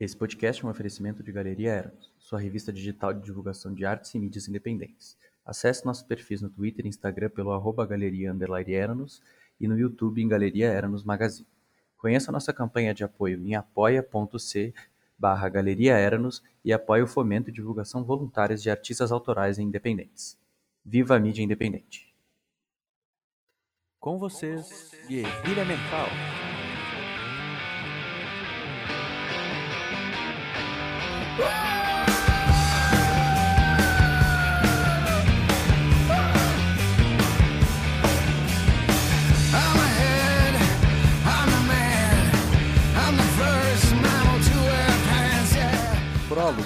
Esse podcast é um oferecimento de Galeria Eros, sua revista digital de divulgação de artes e mídias independentes. Acesse nossos perfis no Twitter e Instagram pelo arroba galeria Eranos e no YouTube em Galeria Eranos Magazine. Conheça nossa campanha de apoio em apoia.c barra Galeria Eranos e apoie o fomento e divulgação voluntárias de artistas autorais e independentes. Viva a mídia independente! Com vocês, Guerrilha Mental. Prólogo.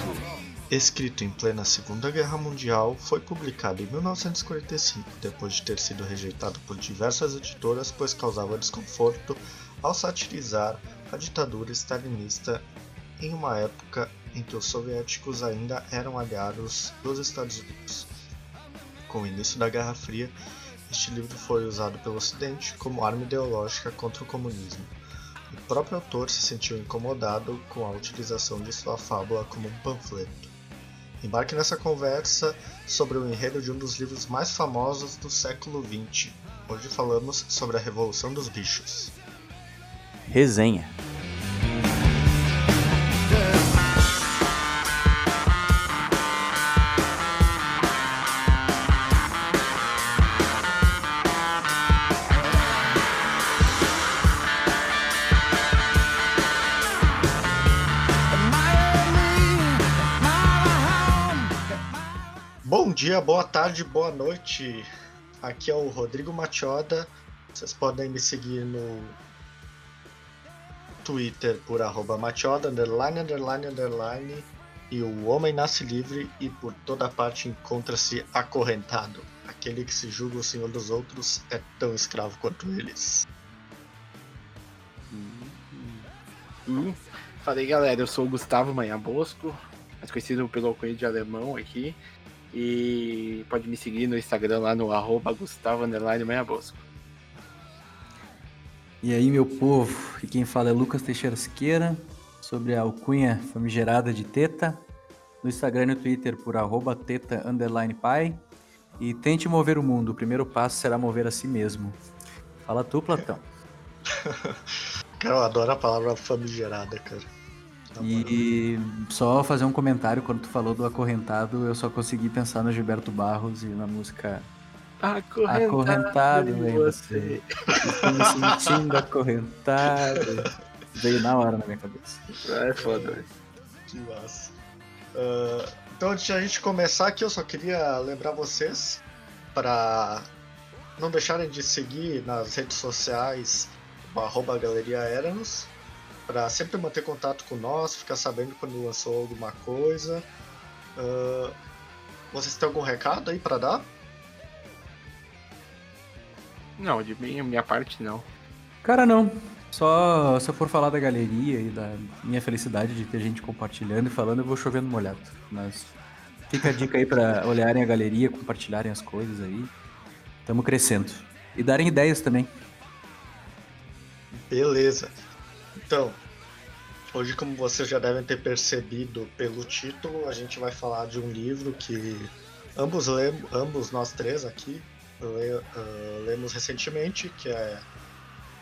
Escrito em plena Segunda Guerra Mundial, foi publicado em 1945, depois de ter sido rejeitado por diversas editoras, pois causava desconforto ao satirizar a ditadura stalinista em uma época em que os soviéticos ainda eram aliados dos Estados Unidos. Com o início da Guerra Fria, este livro foi usado pelo Ocidente como arma ideológica contra o comunismo. O próprio autor se sentiu incomodado com a utilização de sua fábula como um panfleto. Embarque nessa conversa sobre o enredo de um dos livros mais famosos do século XX. Hoje falamos sobre a Revolução dos Bichos. Resenha. Dia, boa tarde, boa noite. Aqui é o Rodrigo Machioda. Vocês podem me seguir no Twitter por arroba Machioda, underline, underline, underline. E o Homem Nasce Livre e por toda parte encontra-se acorrentado. Aquele que se julga o senhor dos outros é tão escravo quanto eles. Hum. Falei galera, eu sou o Gustavo Manhã Bosco, mais conhecido pelo alcunho de alemão aqui. E pode me seguir no Instagram lá no arroba Gustavo Bosco. E aí, meu povo, e quem fala é Lucas Teixeira Siqueira, sobre a alcunha famigerada de Teta, no Instagram e no Twitter por arroba teta underline pai. E tente mover o mundo, o primeiro passo será mover a si mesmo. Fala tu, Platão. Cara, eu adoro a palavra famigerada, cara. E só fazer um comentário, quando tu falou do acorrentado, eu só consegui pensar no Gilberto Barros e na música Acorrentado em você. Estou me sentindo acorrentado. Veio na hora na minha cabeça. É foda, velho. Que massa. Ah, então, antes de a gente começar aqui, eu só queria lembrar vocês para não deixarem de seguir nas redes sociais o arroba Galeria Eranos, para sempre manter contato com nós, ficar sabendo quando lançou alguma coisa. Ah, vocês têm algum recado aí para dar? Não, de minha, minha parte não. Cara, não. Só se eu for falar da galeria e da minha felicidade de ter gente compartilhando e falando, eu vou chovendo molhado. Mas fica a dica aí pra olharem a galeria, compartilharem as coisas aí. Tamo crescendo. E darem ideias também. Beleza. Então, hoje, como vocês já devem ter percebido pelo título, a gente vai falar de um livro que ambos, lem ambos nós três aqui le ah, lemos recentemente, que é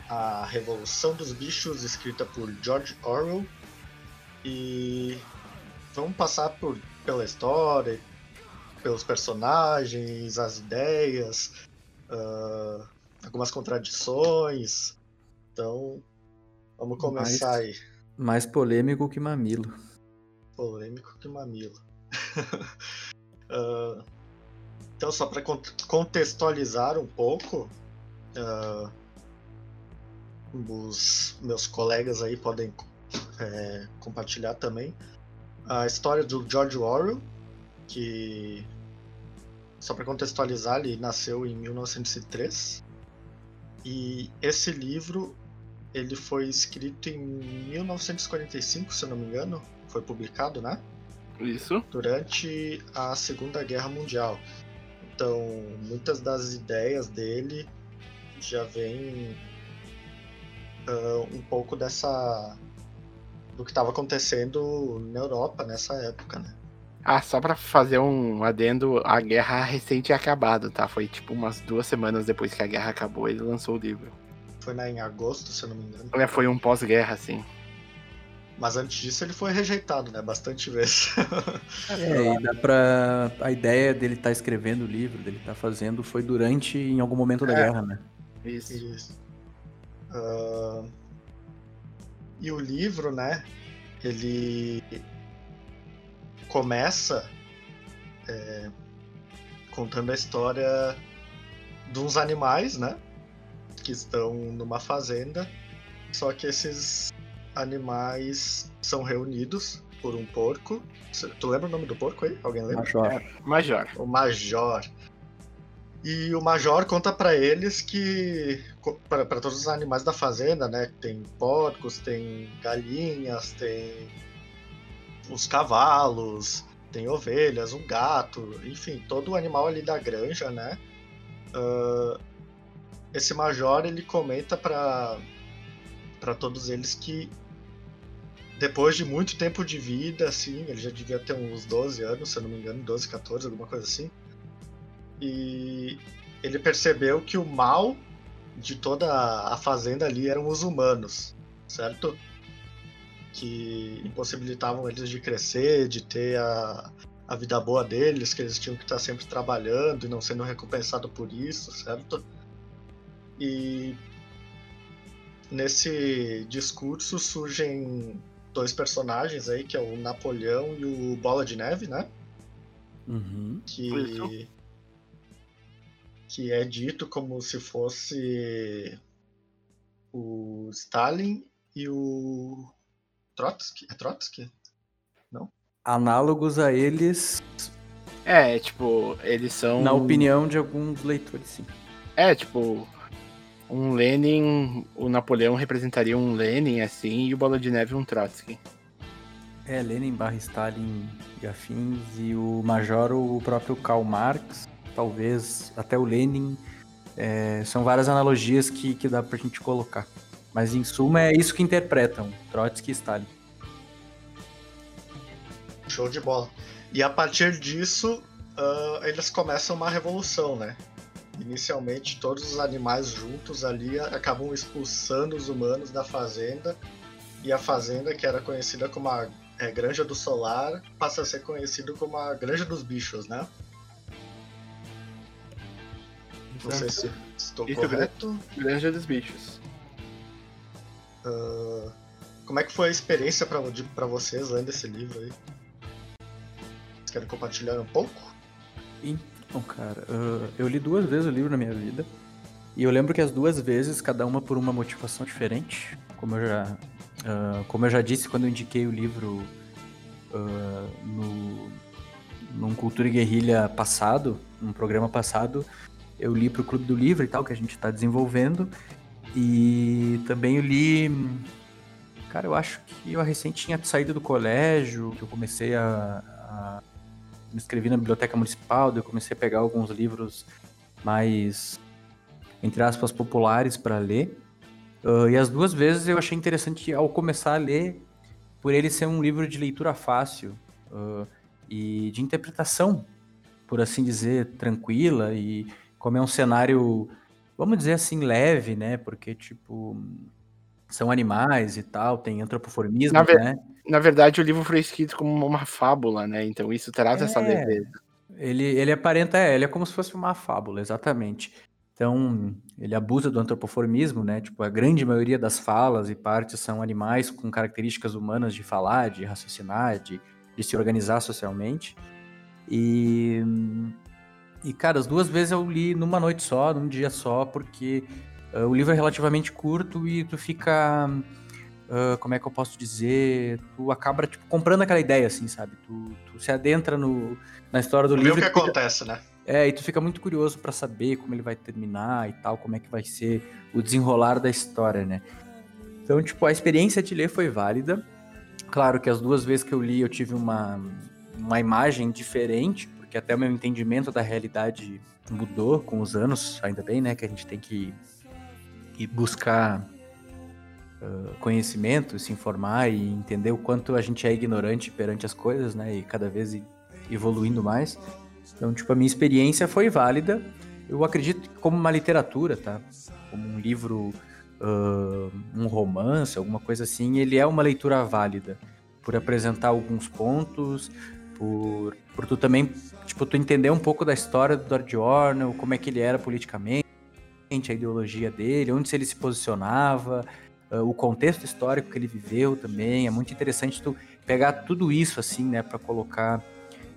A Revolução dos Bichos, escrita por George Orwell. E vamos passar por, pela história, pelos personagens, as ideias, ah, algumas contradições. Então, vamos começar aí. Mais polêmico que mamilo. Polêmico que mamilo. Ah, então, só para contextualizar um pouco, ah, os meus colegas aí podem é, compartilhar também a história do George Orwell, que só para contextualizar, ele nasceu em 1903 e esse livro ele foi escrito em 1945, se eu não me engano, foi publicado, né? Isso? Durante a Segunda Guerra Mundial. Então, muitas das ideias dele já vêm ah, um pouco dessa do que estava acontecendo na Europa nessa época, né? Ah, só pra fazer um adendo, a guerra recente tinha acabado, tá? Foi tipo umas duas semanas depois que a guerra acabou, ele lançou o livro. Foi na, em agosto, se eu não me engano. É, Foi um pós-guerra, assim. Mas antes disso ele foi rejeitado, né? Bastante vezes. É, e dá pra. A ideia dele estar escrevendo o livro, dele estar fazendo, foi durante, em algum momento da É. guerra, né? Isso. Isso. Ah, E o livro, né? Ele começa é, contando a história de uns animais, né? Que estão numa fazenda. Só que esses animais são reunidos por um porco. Tu lembra o nome do porco aí? Alguém lembra? Major. Major. o Major. E o Major conta pra eles que para todos os animais da fazenda, né, tem porcos, tem galinhas, tem os cavalos, tem ovelhas, um gato, enfim, todo o animal ali da granja, né? ah, esse Major ele comenta pra para todos eles que depois de muito tempo de vida, assim, ele já devia ter uns 12 anos, se eu não me engano, 12, 14, alguma coisa assim. E ele percebeu que o mal de toda a fazenda ali eram os humanos, certo? Que impossibilitavam eles de crescer, de ter a, a vida boa deles, que eles tinham que estar sempre trabalhando e não sendo recompensado por isso, certo? E nesse discurso surgem dois personagens aí, que é o Napoleão e o Bola de Neve, né? Uhum. que que é dito como se fosse o Stalin e o Trotsky, é Trotsky? Análogos a eles, É, tipo, eles são. na opinião de alguns leitores, sim. É, tipo, um Lenin, o Napoleão representaria um Lenin, assim, e o Bola de Neve um Trotsky. É, Lenin barra Stalin e afins, e o Major, o próprio Karl Marx, talvez até o Lenin. É, são várias analogias que, que dá pra gente colocar. Mas em suma é isso que interpretam, Trotsky e Stalin. Show de bola. E a partir disso, ah, eles começam uma revolução, né? Inicialmente, todos os animais juntos ali acabam expulsando os humanos da fazenda. E a fazenda, que era conhecida como a é, Granja do Solar, passa a ser conhecido como a Granja dos Bichos, né? Não sei se estou Isso, correto. Granja dos Bichos. Ah, como é que foi a experiência pra vocês lendo esse livro aí? Vocês querem compartilhar um pouco? Então, cara, ah, eu li duas vezes o livro na minha vida. E eu lembro que as duas vezes, cada uma por uma motivação diferente. Como eu já, ah, como eu já disse quando eu indiquei o livro ah, no, num Cultura e Guerrilha passado, num programa passado, eu li pro Clube do Livro e tal, que a gente está desenvolvendo. E também eu li. Cara, eu acho que eu recém tinha saído do colégio, que eu comecei a- a me inscrevi na biblioteca municipal, eu comecei a pegar alguns livros mais, entre aspas, populares para ler. Ah, e as duas vezes eu achei interessante ao começar a ler, por ele ser um livro de leitura fácil ah, e de interpretação, por assim dizer, tranquila e como é um cenário, vamos dizer assim, leve, né? Porque, tipo, são animais e tal, tem antropoformismo, Na né? Na verdade, o livro foi escrito como uma fábula, né? Então isso traz essa É. leveza. Ele, ele aparenta, é, ele é como se fosse uma fábula, exatamente. Então, ele abusa do antropoformismo, né? Tipo, a grande maioria das falas e partes são animais com características humanas de falar, de raciocinar, de, de se organizar socialmente. E, e, cara, as duas vezes eu li numa noite só, num dia só, porque ah, o livro é relativamente curto e tu fica. Ah, como é que eu posso dizer? Tu acaba, tipo, comprando aquela ideia, assim, sabe? Tu, tu se adentra no, na história do o livro. que e tu fica- acontece, né? é, e tu fica muito curioso pra saber como ele vai terminar e tal, como é que vai ser o desenrolar da história, né? Então, tipo, a experiência de ler foi válida. Claro que as duas vezes que eu li eu tive uma, uma imagem diferente, porque até o meu entendimento da realidade mudou com os anos, ainda bem, né? Que a gente tem que, que buscar conhecimento, se informar e entender o quanto a gente é ignorante perante as coisas, né? E cada vez evoluindo mais. Então, tipo, a minha experiência foi válida. Eu acredito que como uma literatura, tá? Como um livro, uh, um romance, alguma coisa assim, ele é uma leitura válida. Por apresentar alguns pontos, por, por tu também, tipo, tu entender um pouco da história do George Orwell, como é que ele era politicamente, a ideologia dele, onde ele se posicionava, uh, o contexto histórico que ele viveu também. É muito interessante tu pegar tudo isso assim, né, para colocar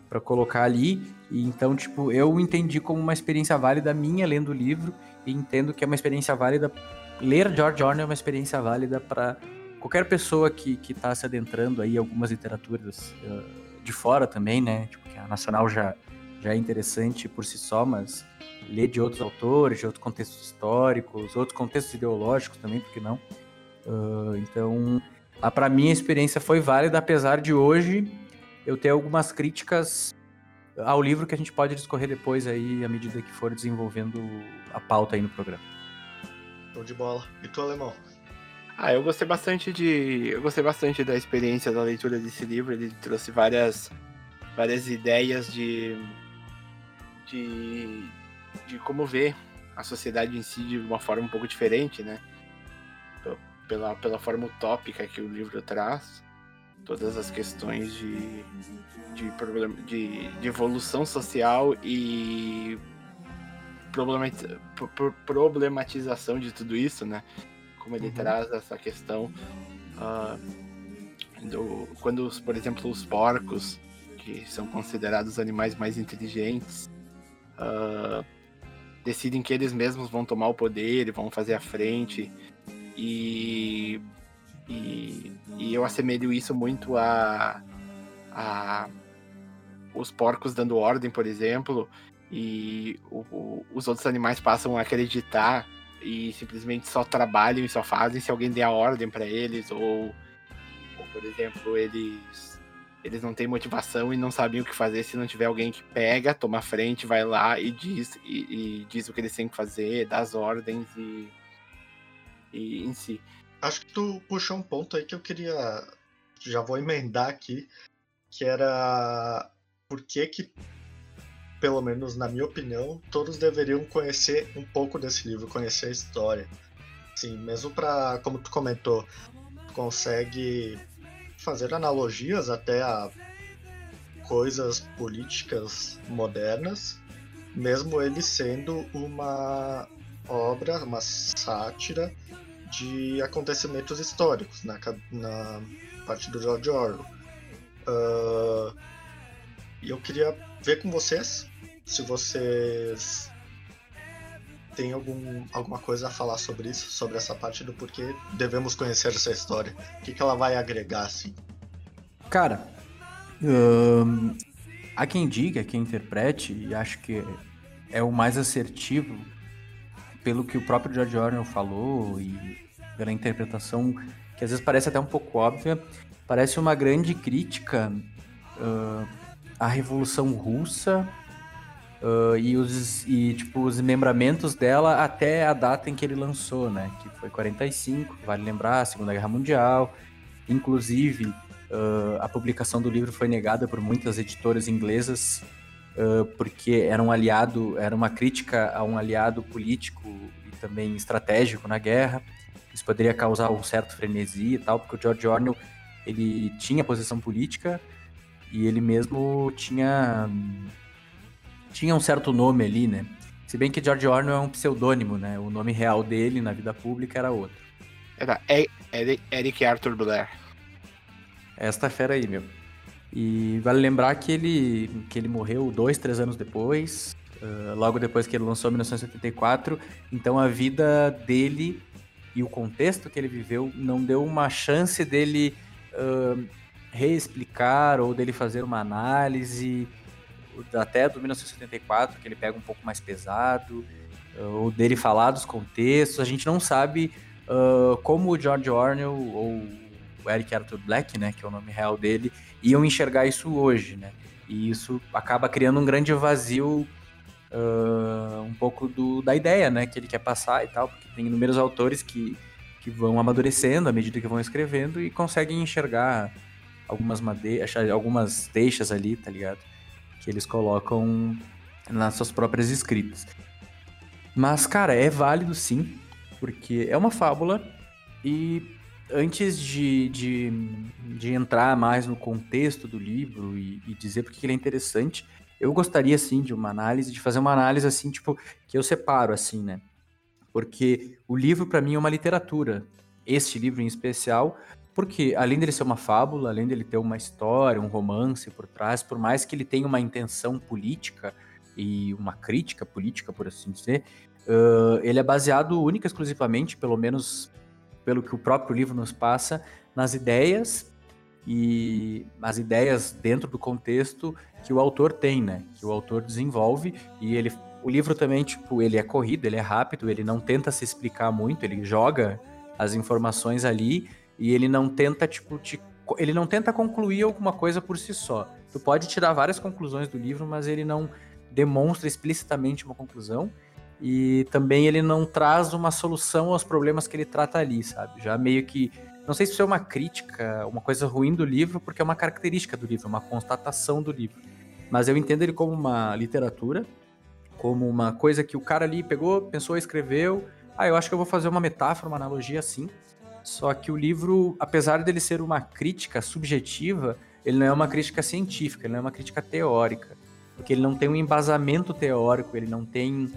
para colocar ali. E então, tipo, eu entendi como uma experiência válida minha lendo o livro e entendo que é uma experiência válida ler George Orwell é uma experiência válida para qualquer pessoa que que tá se adentrando aí algumas literaturas uh, de fora também, né? Tipo, que a nacional já já é interessante por si só, mas ler de outros autores, de outros contextos históricos, outros contextos ideológicos também, por que não? Uh, então, para mim a experiência foi válida, apesar de hoje eu ter algumas críticas ao livro que a gente pode discorrer depois aí, à medida que for desenvolvendo a pauta aí no programa. Show de bola. E tu, Alemão? Ah, eu gostei bastante de. Eu gostei bastante da experiência da leitura desse livro. Ele trouxe várias, várias ideias de, de, de como ver a sociedade em si de uma forma um pouco diferente, né? Pela, pela forma utópica que o livro traz todas as questões de, de, problem, de, de evolução social e problematização de tudo isso, né? Como ele uhum. traz essa questão uh, do, quando, por exemplo, os porcos, que são considerados animais mais inteligentes, uh, decidem que eles mesmos vão tomar o poder, vão fazer a frente e e, e eu assemelho isso muito a, a os porcos dando ordem, por exemplo, e o, o, os outros animais passam a acreditar e simplesmente só trabalham e só fazem se alguém der a ordem para eles, ou, ou, por exemplo, eles eles não têm motivação e não sabem o que fazer. Se não tiver alguém que pega, toma frente, vai lá e diz e, e diz o que eles têm que fazer, dá as ordens e, em si. Acho que tu puxou um ponto aí que eu queria. Já vou emendar aqui. Que era. Por que que, pelo menos na minha opinião, todos deveriam conhecer um pouco desse livro, conhecer a história. Sim, mesmo para, como tu comentou, consegue fazer analogias até a coisas políticas modernas, mesmo ele sendo uma obra, uma sátira de acontecimentos históricos na, na parte do George Orwell. Uh, eu queria ver com vocês se vocês têm algum, alguma coisa a falar sobre isso, sobre essa parte do porquê devemos conhecer essa história. O que, que ela vai agregar, assim? Cara, há quem diga, quem interprete, e acho que é o mais assertivo, pelo que o próprio George Orwell falou e pela interpretação que às vezes parece até um pouco óbvia, parece uma grande crítica uh, à Revolução Russa uh, e, os, e tipo, os membramentos dela até a data em que ele lançou, né? Que foi 45, vale lembrar, a Segunda Guerra Mundial. Inclusive, uh, a publicação do livro foi negada por muitas editoras inglesas porque era um aliado, era uma crítica a um aliado político e também estratégico na guerra. Isso poderia causar um certo frenesi e tal, porque o George Orwell ele tinha posição política e ele mesmo tinha tinha um certo nome ali, né? Se bem que George Orwell é um pseudônimo, né? O nome real dele na vida pública era outro. Era Eric Arthur Blair. Esta fera aí, meu. E vale lembrar que ele, que ele morreu dois, três anos depois, uh, logo depois que ele lançou em 1974. Então a vida dele e o contexto que ele viveu não deu uma chance dele uh, reexplicar ou dele fazer uma análise até do 1974 que ele pega um pouco mais pesado ou dele falar dos contextos. A gente não sabe uh, como o George Orwell ou o Eric Arthur Black né que é o nome real dele iam enxergar isso hoje né. E isso acaba criando um grande vazio uh, um pouco do, da ideia, né, que ele quer passar e tal, porque tem inúmeros autores que, que vão amadurecendo à medida que vão escrevendo e conseguem enxergar algumas madeiras, algumas deixas ali, tá ligado? Que eles colocam nas suas próprias escritas. Mas, cara, é válido sim, porque é uma fábula e antes de, de, de entrar mais no contexto do livro e, e dizer porque ele é interessante, eu gostaria sim de uma análise, de fazer uma análise assim, tipo, que eu separo assim, né? Porque o livro para mim é uma literatura. Este livro em especial, porque além dele ser uma fábula, além dele ter uma história, um romance por trás, por mais que ele tenha uma intenção política e uma crítica política, por assim dizer, uh, ele é baseado única e exclusivamente, pelo menos pelo que o próprio livro nos passa, nas ideias e as ideias dentro do contexto que o autor tem, né? Que o autor desenvolve e ele o livro também, tipo, ele é corrido, ele é rápido, ele não tenta se explicar muito, ele joga as informações ali e ele não tenta, tipo, te, ele não tenta concluir alguma coisa por si só. Tu pode tirar várias conclusões do livro, mas ele não demonstra explicitamente uma conclusão e também ele não traz uma solução aos problemas que ele trata ali, sabe? Já meio que não sei se isso é uma crítica, uma coisa ruim do livro, porque é uma característica do livro, uma constatação do livro. Mas eu entendo ele como uma literatura, como uma coisa que o cara ali pegou, pensou, escreveu. Ah, eu acho que eu vou fazer uma metáfora, uma analogia assim. Só que o livro, apesar dele ser uma crítica subjetiva, ele não é uma crítica científica, ele não é uma crítica teórica. Porque ele não tem um embasamento teórico, ele não tem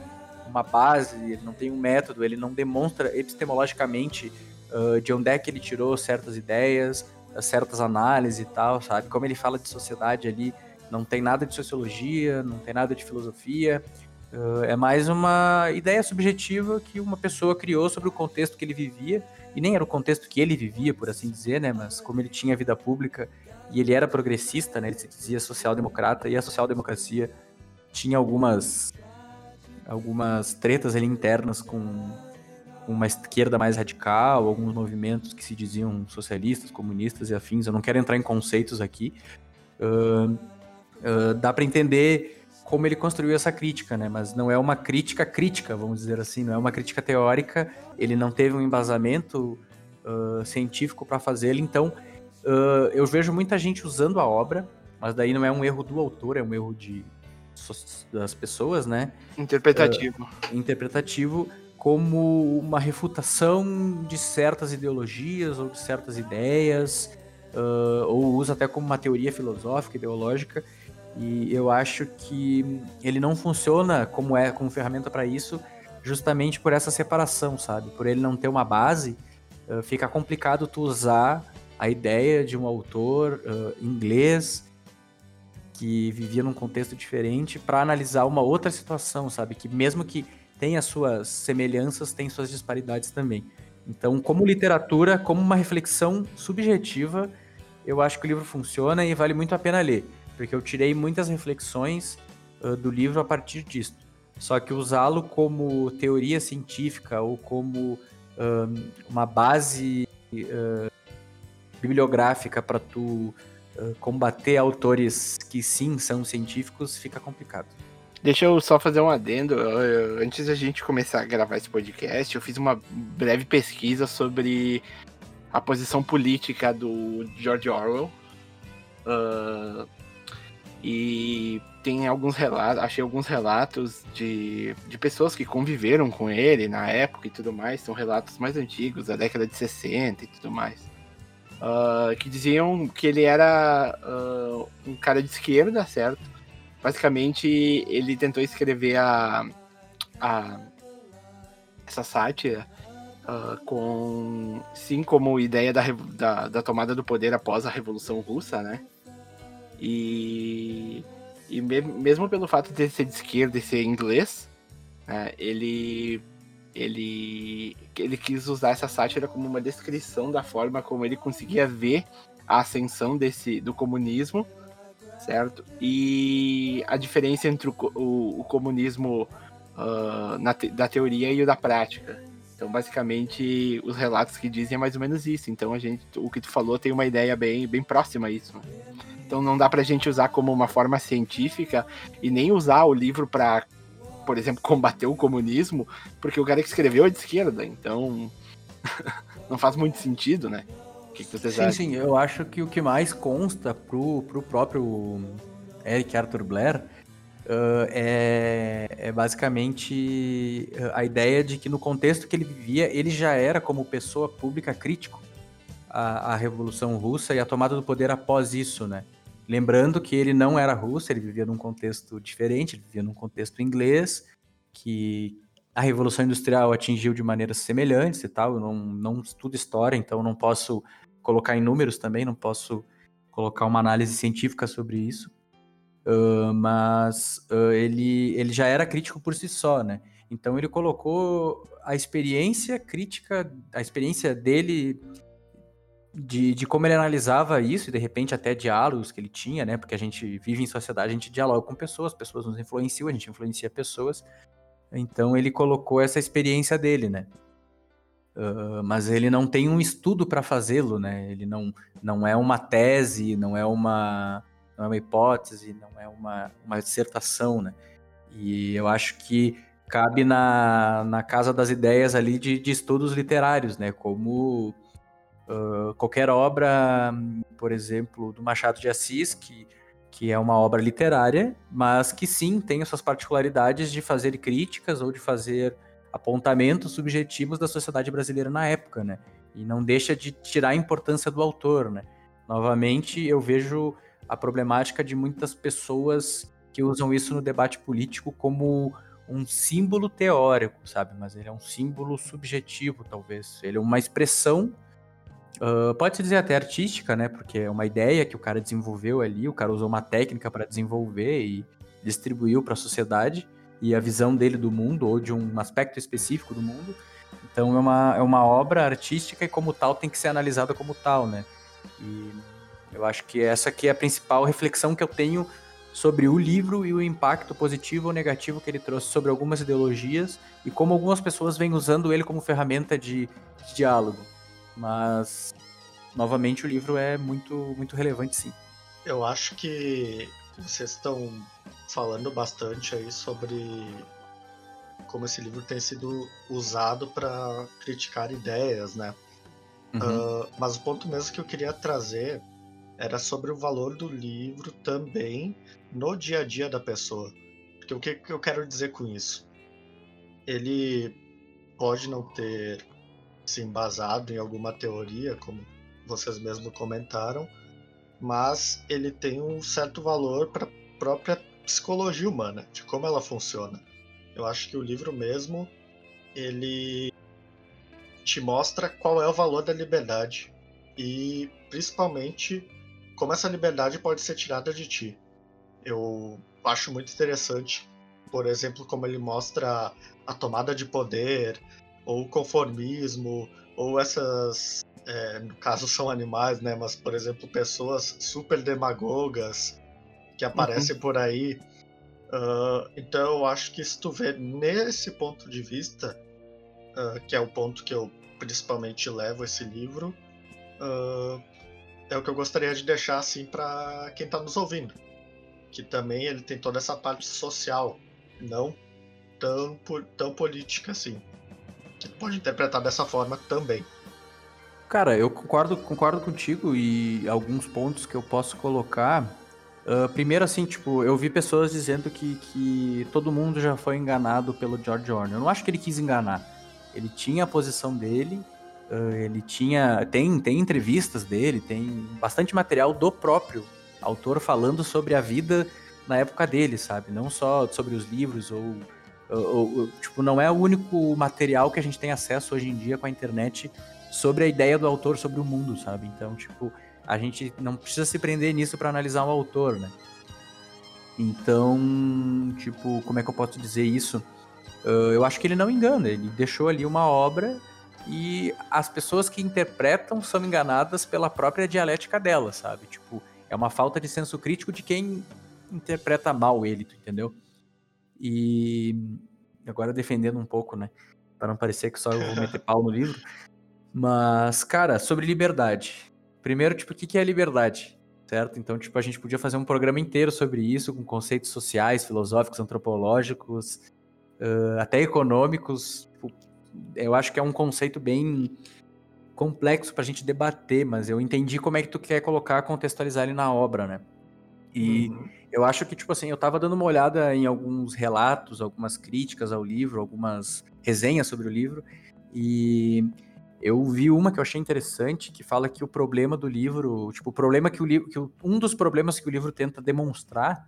uma base, ele não tem um método, ele não demonstra epistemologicamente uh, de onde é que ele tirou certas ideias, certas análises e tal, sabe? Como ele fala de sociedade ali, não tem nada de sociologia, não tem nada de filosofia, uh, é mais uma ideia subjetiva que uma pessoa criou sobre o contexto que ele vivia, e nem era o contexto que ele vivia, por assim dizer, né? Mas como ele tinha vida pública e ele era progressista, né? Ele se dizia social-democrata, e a social-democracia tinha algumas algumas tretas ali internas com uma esquerda mais radical, alguns movimentos que se diziam socialistas, comunistas e afins. Eu não quero entrar em conceitos aqui. Uh, uh, dá para entender como ele construiu essa crítica, né? Mas não é uma crítica crítica, vamos dizer assim, não é uma crítica teórica. Ele não teve um embasamento uh, científico para fazê-lo. Então, eu vejo muita gente usando a obra, mas daí não é um erro do autor, é um erro de das pessoas, né? Interpretativo. interpretativo como uma refutação de certas ideologias ou de certas ideias, uh, ou usa até como uma teoria filosófica, ideológica. E eu acho que ele não funciona como é como ferramenta para isso, justamente por essa separação, sabe? Por ele não ter uma base, uh, fica complicado tu usar a ideia de um autor uh, inglês que vivia num contexto diferente para analisar uma outra situação, sabe? Que mesmo que tem as suas semelhanças, tem suas disparidades também. Então, como literatura, como uma reflexão subjetiva, eu acho que o livro funciona e vale muito a pena ler, porque eu tirei muitas reflexões uh, do livro a partir disso. Só que usá-lo como teoria científica ou como uh, uma base uh, bibliográfica para tu combater autores que sim são científicos fica complicado. Deixa eu só fazer um adendo. Antes da gente começar a gravar esse podcast, eu fiz uma breve pesquisa sobre a posição política do George Orwell. Uh, e tem alguns relatos, achei alguns relatos de, de pessoas que conviveram com ele na época e tudo mais. São relatos mais antigos, da década de 60 e tudo mais. Uh, que diziam que ele era uh, um cara de esquerda, certo? Basicamente ele tentou escrever a, a essa sátira uh, com sim como ideia da, da, da, tomada do poder após a Revolução Russa, né? E, e me, mesmo pelo fato de ser de esquerda e ser inglês, né, ele ele ele quis usar essa sátira como uma descrição da forma como ele conseguia ver a ascensão desse do comunismo certo? E a diferença entre o, o, o comunismo uh, te, da teoria e o da prática. Então, basicamente, os relatos que dizem é mais ou menos isso. Então, a gente, o que tu falou tem uma ideia bem, bem próxima a isso. Né? Então, não dá pra gente usar como uma forma científica e nem usar o livro para, por exemplo, combater o comunismo, porque o cara que escreveu é de esquerda. Então, não faz muito sentido, né? Que, que vocês Sim, acham? sim, eu acho que o que mais consta pro, pro próprio Eric Arthur Blair uh, é, é basicamente a ideia de que no contexto que ele vivia, ele já era, como pessoa pública, crítico à, à Revolução Russa e à tomada do poder após isso, né? Lembrando que ele não era russo, ele vivia num contexto diferente, ele vivia num contexto inglês, que a Revolução Industrial atingiu de maneiras semelhantes e tal. Eu não, não estudo história, então não posso colocar em números também, não posso colocar uma análise científica sobre isso. Uh, mas uh, ele, ele já era crítico por si só, né? Então ele colocou a experiência crítica, a experiência dele de, de como ele analisava isso e de repente até diálogos que ele tinha, né? Porque a gente vive em sociedade, a gente dialoga com pessoas, pessoas nos influenciam, a gente influencia pessoas. Então ele colocou essa experiência dele, né? Uh, mas ele não tem um estudo para fazê-lo, né? Ele não, não é uma tese, não é uma, não é uma hipótese, não é uma, uma dissertação, né? E eu acho que cabe na, na casa das ideias ali de, de estudos literários, né? Como uh, qualquer obra, por exemplo, do Machado de Assis, que, que é uma obra literária, mas que sim tem as suas particularidades de fazer críticas ou de fazer apontamentos subjetivos da sociedade brasileira na época, né? E não deixa de tirar a importância do autor, né? Novamente, eu vejo a problemática de muitas pessoas que usam isso no debate político como um símbolo teórico, sabe? Mas ele é um símbolo subjetivo, talvez. Ele é uma expressão, uh, pode-se dizer até artística, né? Porque é uma ideia que o cara desenvolveu ali, o cara usou uma técnica para desenvolver e distribuiu para a sociedade e a visão dele do mundo ou de um aspecto específico do mundo. Então é uma, é uma obra artística e como tal tem que ser analisada como tal, né? E eu acho que essa aqui é a principal reflexão que eu tenho sobre o livro e o impacto positivo ou negativo que ele trouxe sobre algumas ideologias e como algumas pessoas vêm usando ele como ferramenta de, de diálogo. Mas, novamente, o livro é muito, muito relevante, sim. Eu acho que vocês estão falando bastante aí sobre como esse livro tem sido usado para criticar ideias, né? Uhum. Uh, mas o ponto mesmo que eu queria trazer era sobre o valor do livro também no dia a dia da pessoa. Porque o que, que eu quero dizer com isso? Ele pode não ter se embasado em alguma teoria, como vocês mesmos comentaram, mas ele tem um certo valor para a própria psicologia humana, de como ela funciona. Eu acho que o livro mesmo ele te mostra qual é o valor da liberdade e principalmente como essa liberdade pode ser tirada de ti. Eu acho muito interessante, por exemplo, como ele mostra a tomada de poder, ou conformismo, ou essas, é, no caso são animais, né? Mas por exemplo, pessoas super demagogas que aparecem por aí. Uh, então eu acho que se tu vê nesse ponto de vista, uh, que é o ponto que eu principalmente levo esse livro, uh, é o que eu gostaria de deixar assim para quem está nos ouvindo, que também ele tem toda essa parte social, não tão tão política assim. Que pode interpretar dessa forma também. Cara, eu concordo, concordo contigo e alguns pontos que eu posso colocar. Uh, primeiro, assim, tipo, eu vi pessoas dizendo que, que todo mundo já foi enganado pelo George Orwell. Eu não acho que ele quis enganar. Ele tinha a posição dele, uh, ele tinha. Tem, tem entrevistas dele, tem bastante material do próprio autor falando sobre a vida na época dele, sabe? Não só sobre os livros ou, ou, ou, tipo, não é o único material que a gente tem acesso hoje em dia com a internet sobre a ideia do autor sobre o mundo, sabe? Então, tipo, a gente não precisa se prender nisso para analisar o autor, né? Então, tipo, como é que eu posso dizer isso? Uh, eu acho que ele não engana, ele deixou ali uma obra e as pessoas que interpretam são enganadas pela própria dialética dela, sabe? Tipo, é uma falta de senso crítico de quem interpreta mal ele, tu entendeu? E agora defendendo um pouco, né? Para não parecer que só eu vou meter pau no livro. Mas, cara, sobre liberdade. Primeiro, tipo, o que é liberdade? Certo? Então, tipo, a gente podia fazer um programa inteiro sobre isso, com conceitos sociais, filosóficos, antropológicos, uh, até econômicos. Tipo, eu acho que é um conceito bem complexo pra gente debater, mas eu entendi como é que tu quer colocar, contextualizar ele na obra, né? E Uhum. eu acho que, tipo assim, eu tava dando uma olhada em alguns relatos, algumas críticas ao livro, algumas resenhas sobre o livro, e eu vi uma que eu achei interessante, que fala que o problema do livro, tipo, o problema que o livro, que o- um dos problemas que o livro tenta demonstrar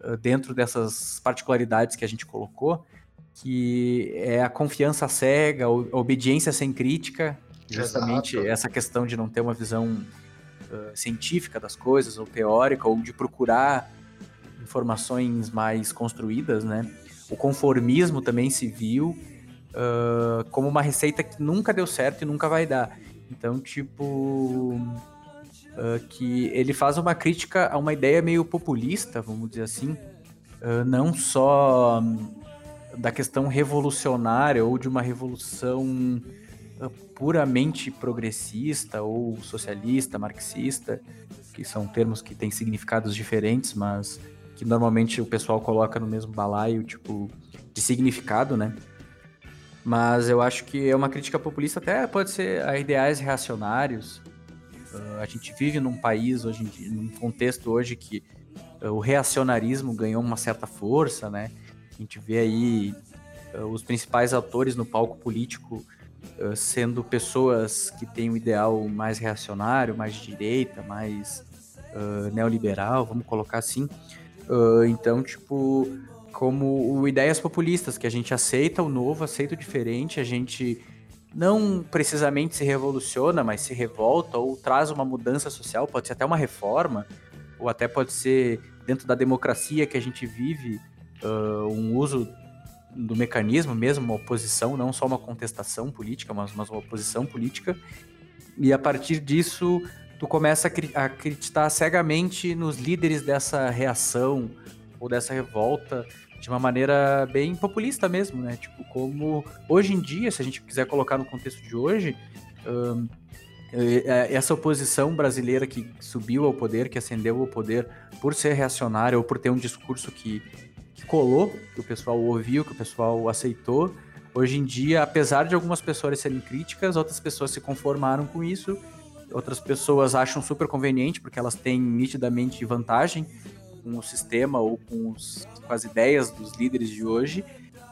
ah, dentro dessas particularidades que a gente colocou, que é a confiança cega, a obediência sem crítica, justamente Exato. essa questão de não ter uma visão ah, científica das coisas, ou teórica, ou de procurar informações mais construídas, né? O conformismo também se viu ah, como uma receita que nunca deu certo e nunca vai dar. Então, tipo, ah, que ele faz uma crítica a uma ideia meio populista, vamos dizer assim, ah, não só hum, da questão revolucionária ou de uma revolução puramente progressista ou socialista, marxista, que são termos que têm significados diferentes, mas que normalmente o pessoal coloca no mesmo balaio, tipo, de significado, né? Mas eu acho que é uma crítica populista, até pode ser a ideais reacionários. Ah, a gente vive num país hoje, dia, num contexto hoje que ah, o reacionarismo ganhou uma certa força, né? A gente vê aí ah, os principais atores no palco político sendo pessoas que têm um ideal mais reacionário, mais de direita, mais neoliberal, vamos colocar assim. Então, tipo, como o ideias populistas, que a gente aceita o novo, aceita o diferente, a gente não precisamente se revoluciona, mas se revolta ou traz uma mudança social, pode ser até uma reforma, ou até pode ser dentro da democracia que a gente vive, ah, um uso do mecanismo mesmo, uma oposição, não só uma contestação política, mas, uma oposição política. E a partir disso, tu começa a acreditar cegamente nos líderes dessa reação ou dessa revolta de uma maneira bem populista mesmo, né? Tipo, como hoje em dia, se a gente quiser colocar no contexto de hoje, eh, eh, essa oposição brasileira que subiu ao poder, que ascendeu ao poder por ser reacionária ou por ter um discurso que, que colou, que o pessoal ouviu, que o pessoal aceitou, hoje em dia, apesar de algumas pessoas serem críticas, outras pessoas se conformaram com isso, outras pessoas acham super conveniente porque elas têm nitidamente vantagem com o sistema ou com, os- com as ideias dos líderes de hoje,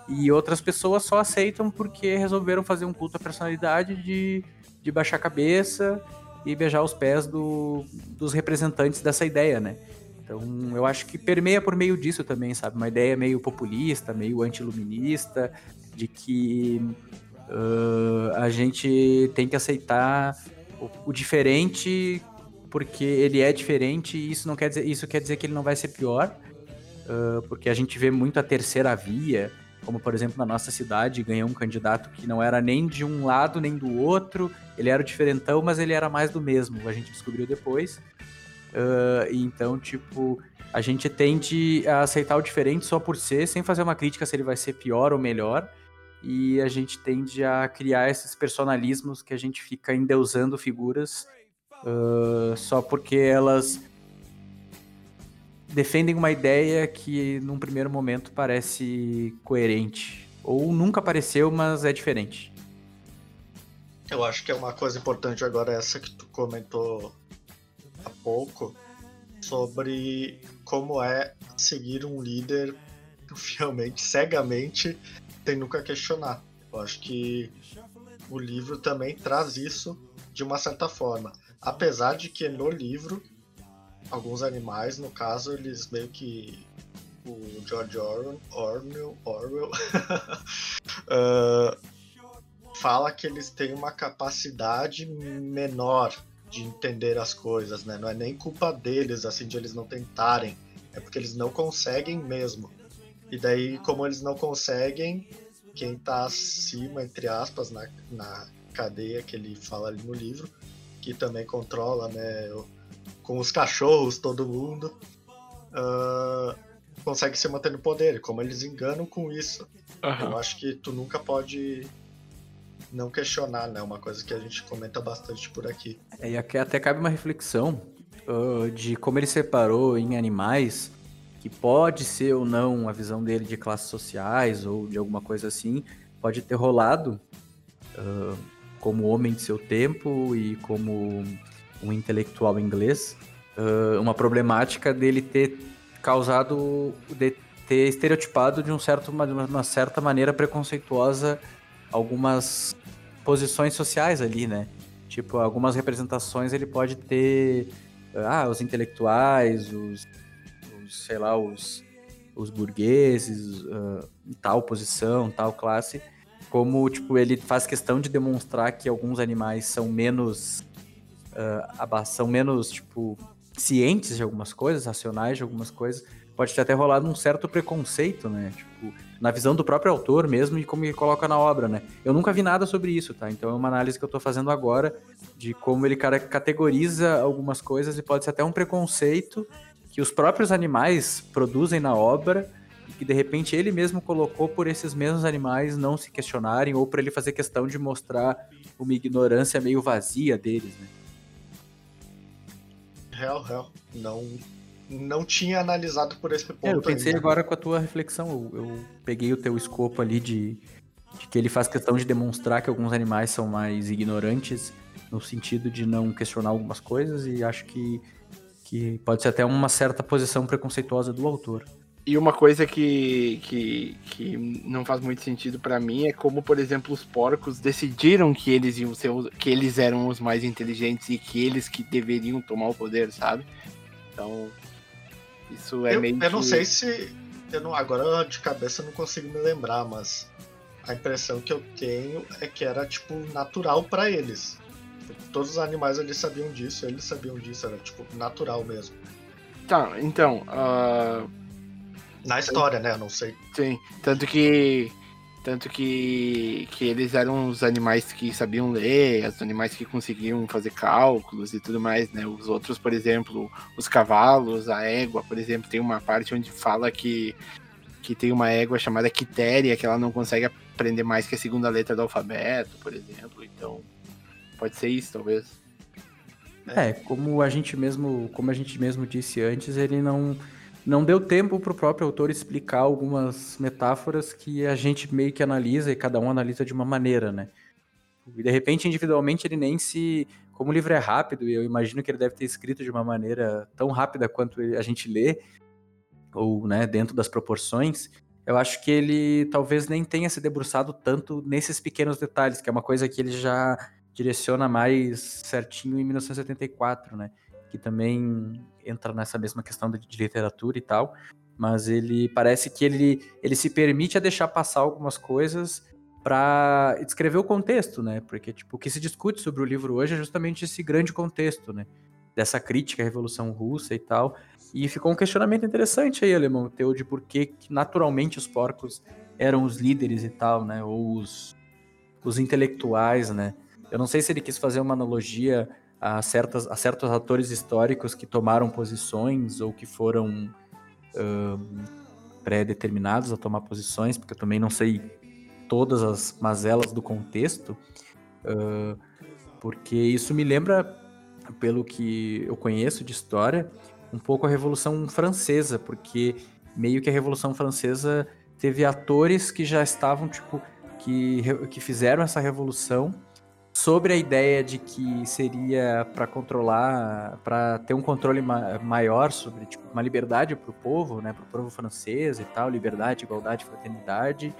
e outras pessoas só aceitam porque resolveram fazer um culto à personalidade de, de baixar a cabeça e beijar os pés do- dos representantes dessa ideia, né? Então, eu acho que permeia por meio disso também, sabe? Uma ideia meio populista, meio antiluminista, de que ah, a gente tem que aceitar o, o diferente porque ele é diferente e isso não quer dizer isso quer dizer que ele não vai ser pior ah, porque a gente vê muito a terceira via como por exemplo na nossa cidade ganhou um candidato que não era nem de um lado nem do outro ele era o diferentão mas ele era mais do mesmo a gente descobriu depois e então tipo a gente tende a aceitar o diferente só por ser sem fazer uma crítica se ele vai ser pior ou melhor e a gente tende a criar esses personalismos que a gente fica endeusando figuras ah, só porque elas defendem uma ideia que num primeiro momento parece coerente ou nunca apareceu, mas é diferente. Eu acho que é uma coisa importante agora essa que tu comentou há pouco sobre como é seguir um líder fielmente, cegamente, sem nunca questionar. Eu acho que o livro também traz isso de uma certa forma. Apesar de que no livro, alguns animais, no caso, eles meio que. O George Orwell, Orwell, Orwell ah, fala que eles têm uma capacidade menor de entender as coisas, né? Não é nem culpa deles, assim, de eles não tentarem. É porque eles não conseguem mesmo. E daí, como eles não conseguem, quem tá acima, entre aspas, na, na cadeia que ele fala ali no livro, que também controla, né? Com os cachorros, todo mundo, ah, consegue se manter no poder. Como eles enganam com isso. Eu acho que tu nunca pode não questionar, né? Uma coisa que a gente comenta bastante por aqui. É, E aqui até cabe uma reflexão ah, de como ele separou em animais, que pode ser ou não a visão dele de classes sociais ou de alguma coisa assim, pode ter rolado ah, como homem de seu tempo e como um intelectual inglês, uh, uma problemática dele ter causado, de ter estereotipado de um certo, uma, uma certa maneira preconceituosa algumas posições sociais ali, né? Tipo, algumas representações ele pode ter, ah, os intelectuais, os, os sei lá, os, os burgueses, uh, tal posição, tal classe, como, tipo, ele faz questão de demonstrar que alguns animais são menos, uh, são menos, tipo, cientes de algumas coisas, racionais de algumas coisas, pode ter até rolado um certo preconceito, né? Tipo, na visão do próprio autor mesmo e como ele coloca na obra, né? Eu nunca vi nada sobre isso, tá? Então é uma análise que eu tô fazendo agora de como ele cara, categoriza algumas coisas e pode ser até um preconceito que os próprios animais produzem na obra que de repente ele mesmo colocou por esses mesmos animais não se questionarem ou para ele fazer questão de mostrar uma ignorância meio vazia deles, né? Real, real. Não não tinha analisado por esse ponto. É, eu pensei ainda. agora com a tua reflexão. Eu, eu peguei o teu escopo ali de, de, que ele faz questão de demonstrar que alguns animais são mais ignorantes, no sentido de não questionar algumas coisas, e acho que, que pode ser até uma certa posição preconceituosa do autor. E uma coisa que, que, que não faz muito sentido para mim é como, por exemplo, os porcos decidiram que eles iam ser os, que eles eram os mais inteligentes e que eles que deveriam tomar o poder, sabe? Então, isso é eu, meio eu não que- sei se. Eu não, agora de cabeça eu não consigo me lembrar, mas a impressão que eu tenho é que era tipo natural pra eles. Todos os animais ali sabiam disso, eles sabiam disso, era tipo natural mesmo. Tá, então, ah, Na história, né? Eu não sei. sim, tanto que tanto que que eles eram os animais que sabiam ler, os animais que conseguiam fazer cálculos e tudo mais, né? Os outros, por exemplo, os cavalos, a égua, por exemplo, tem uma parte onde fala que que tem uma égua chamada Quitéria, que ela não consegue aprender mais que a segunda letra do alfabeto, por exemplo. Então, pode ser isso, talvez. É, como a gente mesmo, como a gente mesmo disse antes, ele não não deu tempo para o próprio autor explicar algumas metáforas que a gente meio que analisa e cada um analisa de uma maneira, né? E de repente, individualmente, ele nem se. Como o livro é rápido, e eu imagino que ele deve ter escrito de uma maneira tão rápida quanto a gente lê, ou né, dentro das proporções, eu acho que ele talvez nem tenha se debruçado tanto nesses pequenos detalhes, que é uma coisa que ele já direciona mais certinho em 1974, né? Que também entra nessa mesma questão de, de literatura e tal, mas ele parece que ele, ele se permite a deixar passar algumas coisas para descrever o contexto, né? Porque tipo, o que se discute sobre o livro hoje é justamente esse grande contexto, né? Dessa crítica à Revolução Russa e tal. E ficou um questionamento interessante aí, Alemão, teu, de por que naturalmente os porcos eram os líderes e tal, né? Ou os, os intelectuais, né? Eu não sei se ele quis fazer uma analogia a, certas, a certos atores históricos que tomaram posições ou que foram ahn, pré-determinados a tomar posições, porque eu também não sei todas as mazelas do contexto, ah, porque isso me lembra, pelo que eu conheço de história, um pouco a Revolução Francesa, porque meio que a Revolução Francesa teve atores que já estavam, tipo, que, que fizeram essa revolução sobre a ideia de que seria para controlar, para ter um controle ma- maior sobre tipo, uma liberdade para o povo, né, para o povo francês e tal, liberdade, igualdade, fraternidade.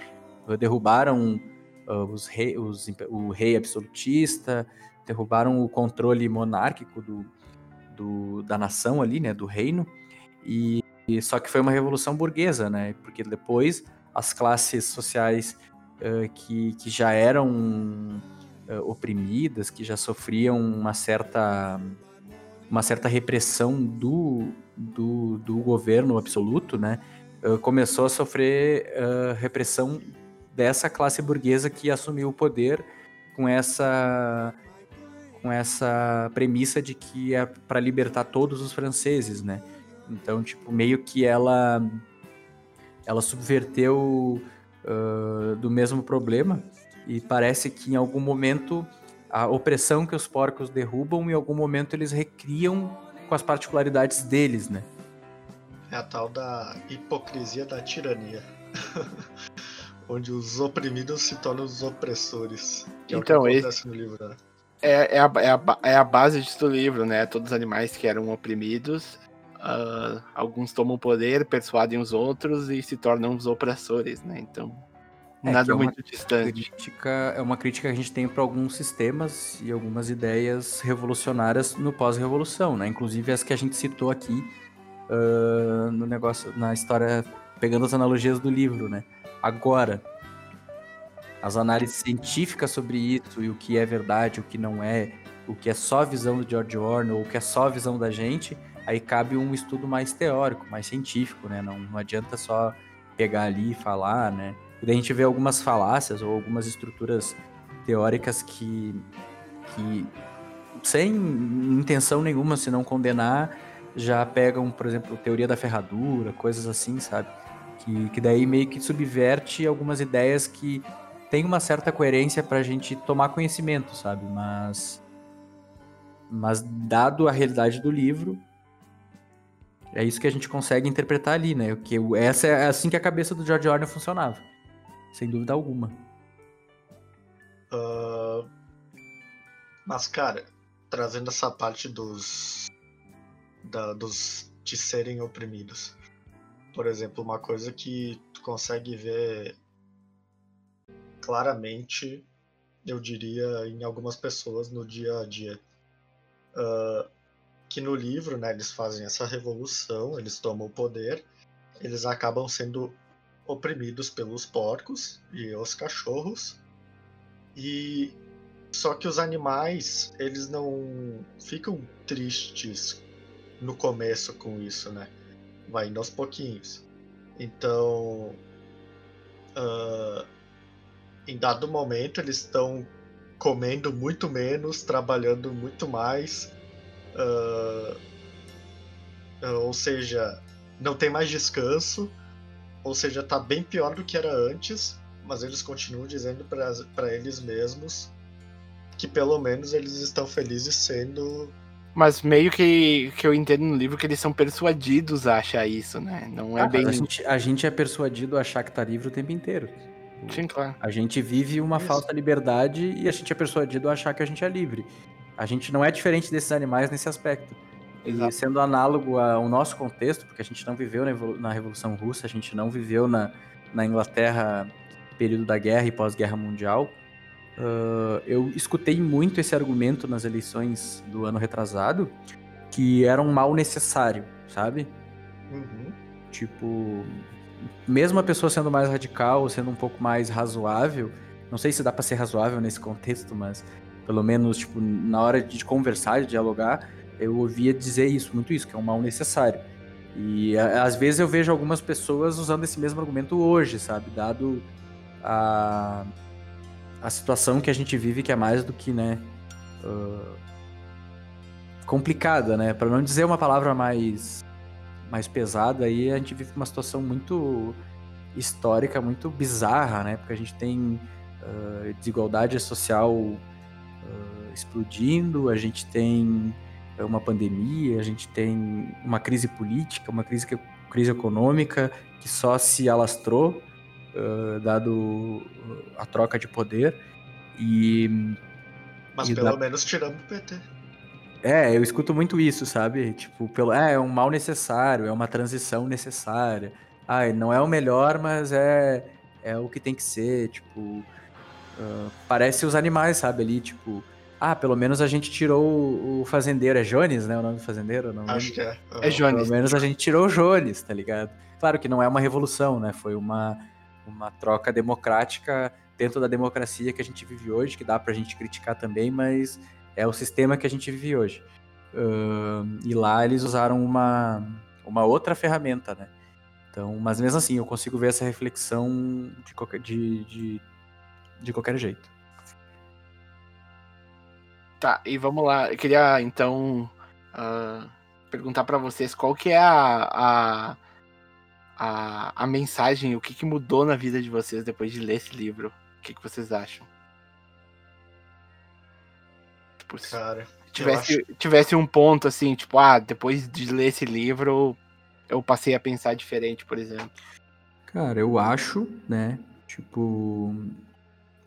Derrubaram ah, os rei, os o rei absolutista, derrubaram o controle monárquico do, do- da nação ali, né, do reino. E, e só que foi uma revolução burguesa, né, porque depois as classes sociais eh, que, que já eram eh, oprimidas, que já sofriam uma certa, uma certa repressão do, do, do governo absoluto, né? eh, começou a sofrer eh, repressão dessa classe burguesa que assumiu o poder com essa com essa premissa de que é para libertar todos os franceses, né? Então, tipo, meio que ela ela subverteu ah, do mesmo problema e parece que em algum momento a opressão que os porcos derrubam, em algum momento eles recriam com as particularidades deles, né? É a tal da hipocrisia da tirania. onde os oprimidos se tornam os opressores. Que é Então, o que esse- acontece no livro, né? É, é, a, é, a, é a base do livro, né? Todos os animais que eram oprimidos, ah, alguns tomam poder, persuadem os outros e se tornam os opressores, né? Então, É, nada é uma muito distante. crítica, é uma crítica que a gente tem para alguns sistemas e algumas ideias revolucionárias no pós-revolução, né? Inclusive as que a gente citou aqui ah, no negócio, na história, pegando as analogias do livro, né? Agora, as análises científicas sobre isso e o que é verdade, o que não é, o que é só a visão do George Orwell, o que é só a visão da gente, aí cabe um estudo mais teórico, mais científico, né? Não, não adianta só pegar ali e falar, né? E daí a gente vê algumas falácias ou algumas estruturas teóricas que, que sem intenção nenhuma, se não condenar, já pegam, por exemplo, teoria da ferradura, coisas assim, sabe? Que, que daí meio que subverte algumas ideias que tem uma certa coerência pra gente tomar conhecimento, sabe? Mas, mas dado a realidade do livro, é isso que a gente consegue interpretar ali, né? Que essa é assim que a cabeça do George Orwell funcionava, sem dúvida alguma. Ah, mas, cara, trazendo essa parte dos. da- dos de serem oprimidos. Por exemplo, uma coisa que tu consegue ver claramente, eu diria, em algumas pessoas no dia a dia. Ah, que no livro, né, eles fazem essa revolução, eles tomam o poder, eles acabam sendo oprimidos pelos porcos e os cachorros. E só que os animais, eles não ficam tristes no começo com isso, né? Vai indo aos pouquinhos. Então, ah, em dado momento, eles estão comendo muito menos, trabalhando muito mais. ah, ou seja, não tem mais descanso. Ou seja, tá bem pior do que era antes, mas eles continuam dizendo para eles mesmos que pelo menos eles estão felizes sendo. Mas meio que, que eu entendo no livro que eles são persuadidos a achar isso, né? Não é Ah, bem. a, gente, a gente é persuadido a achar que tá livre o tempo inteiro. Sim, claro. A gente vive uma Isso. falsa liberdade e a gente é persuadido a achar que a gente é livre. A gente não é diferente desses animais nesse aspecto. E Exato. sendo análogo ao nosso contexto, porque a gente não viveu na, evolu- na Revolução Russa, a gente não viveu na, na Inglaterra período da guerra e pós-guerra mundial, ah, eu escutei muito esse argumento nas eleições do ano retrasado, que era um mal necessário, sabe? Uhum. Tipo, mesmo a pessoa sendo mais radical, sendo um pouco mais razoável, não sei se dá pra ser razoável nesse contexto, mas pelo menos, tipo, na hora de conversar, de dialogar, eu ouvia dizer isso, muito isso, que é um mal necessário. E a- às vezes eu vejo algumas pessoas usando esse mesmo argumento hoje, sabe? Dado a, a situação que a gente vive, que é mais do que, né? ah, complicada, né? Pra não dizer uma palavra mais mais pesada, aí a gente vive uma situação muito histórica, muito bizarra, né? Porque a gente tem ah, desigualdade social ah, explodindo, a gente tem uma pandemia, a gente tem uma crise política, uma crise, crise econômica que só se alastrou ah, dado a troca de poder e Mas E pelo dá- menos tiramos o PT. é, eu escuto muito isso, sabe? Tipo, pelo, é, é um mal necessário, é uma transição necessária. Ai, não é o melhor, mas é, é o que tem que ser, tipo... ah, parece os animais, sabe? Ali, tipo... Ah, pelo menos a gente tirou o, fazendeiro. É Jones, né? O nome do fazendeiro? Não Acho que é. É Jones. Pelo menos a gente tirou o Jones, tá ligado? Claro que não é uma revolução, né? Foi uma, uma troca democrática dentro da democracia que a gente vive hoje, que dá pra gente criticar também, mas é o sistema que a gente vive hoje. Ahn, e lá eles usaram uma, uma outra ferramenta, né? Então, mas mesmo assim, eu consigo ver essa reflexão de qualquer, de, de, de qualquer jeito. Tá, e vamos lá. Eu queria então ah, perguntar pra vocês qual que é a, a, a, a mensagem, o que, que mudou na vida de vocês depois de ler esse livro. O que, que vocês acham? Tipo, se Cara, tivesse, tivesse um ponto assim, tipo, ah, depois de ler esse livro, eu passei a pensar diferente, por exemplo. Cara, eu acho, né? Tipo,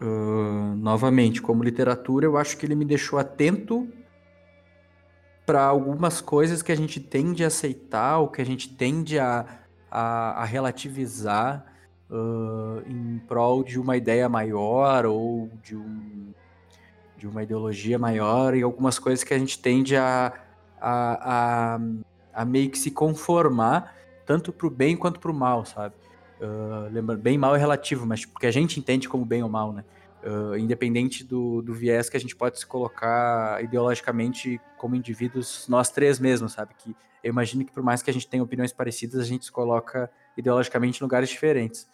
uh, novamente, como literatura, eu acho que ele me deixou atento para algumas coisas que a gente tende a aceitar, ou que a gente tende a, a, a relativizar uh, em prol de uma ideia maior ou de, um, de uma ideologia maior, e algumas coisas que a gente tende a, a, a, a meio que se conformar, tanto para o bem quanto para o mal, sabe? Uh, lembrando, bem mal é relativo, mas porque tipo, a gente entende como bem ou mal, né? Uh, independente do, do viés que a gente pode se colocar ideologicamente como indivíduos, nós três mesmos, sabe? Que eu imagino que por mais que a gente tenha opiniões parecidas, a gente se coloca ideologicamente em lugares diferentes.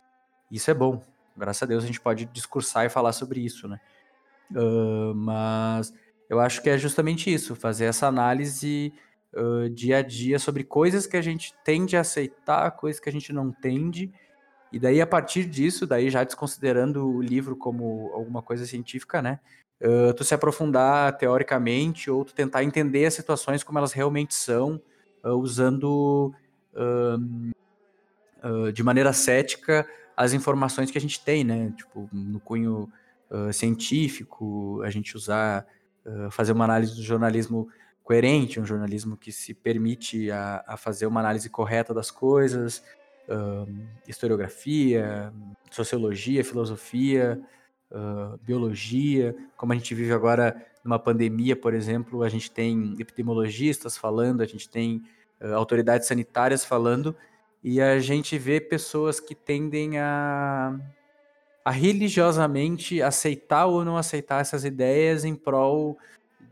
Isso é bom. Graças a Deus a gente pode discursar e falar sobre isso, né? Uh, mas eu acho que é justamente isso, fazer essa análise uh, dia a dia sobre coisas que a gente tende a aceitar, coisas que a gente não tende, e daí, a partir disso, daí já desconsiderando o livro como alguma coisa científica, né? Uh, tu se aprofundar teoricamente ou tu tentar entender as situações como elas realmente são, uh, usando uh, de maneira cética as informações que a gente tem, né? Tipo, no cunho científico, a gente usar, fazer uma análise do jornalismo coerente, um jornalismo que se permite a, a fazer uma análise correta das coisas, uh, historiografia, sociologia, filosofia, uh, biologia. Como a gente vive agora numa pandemia, por exemplo, a gente tem epidemiologistas falando, a gente tem uh, autoridades sanitárias falando, e a gente vê pessoas que tendem a, a religiosamente aceitar ou não aceitar essas ideias em prol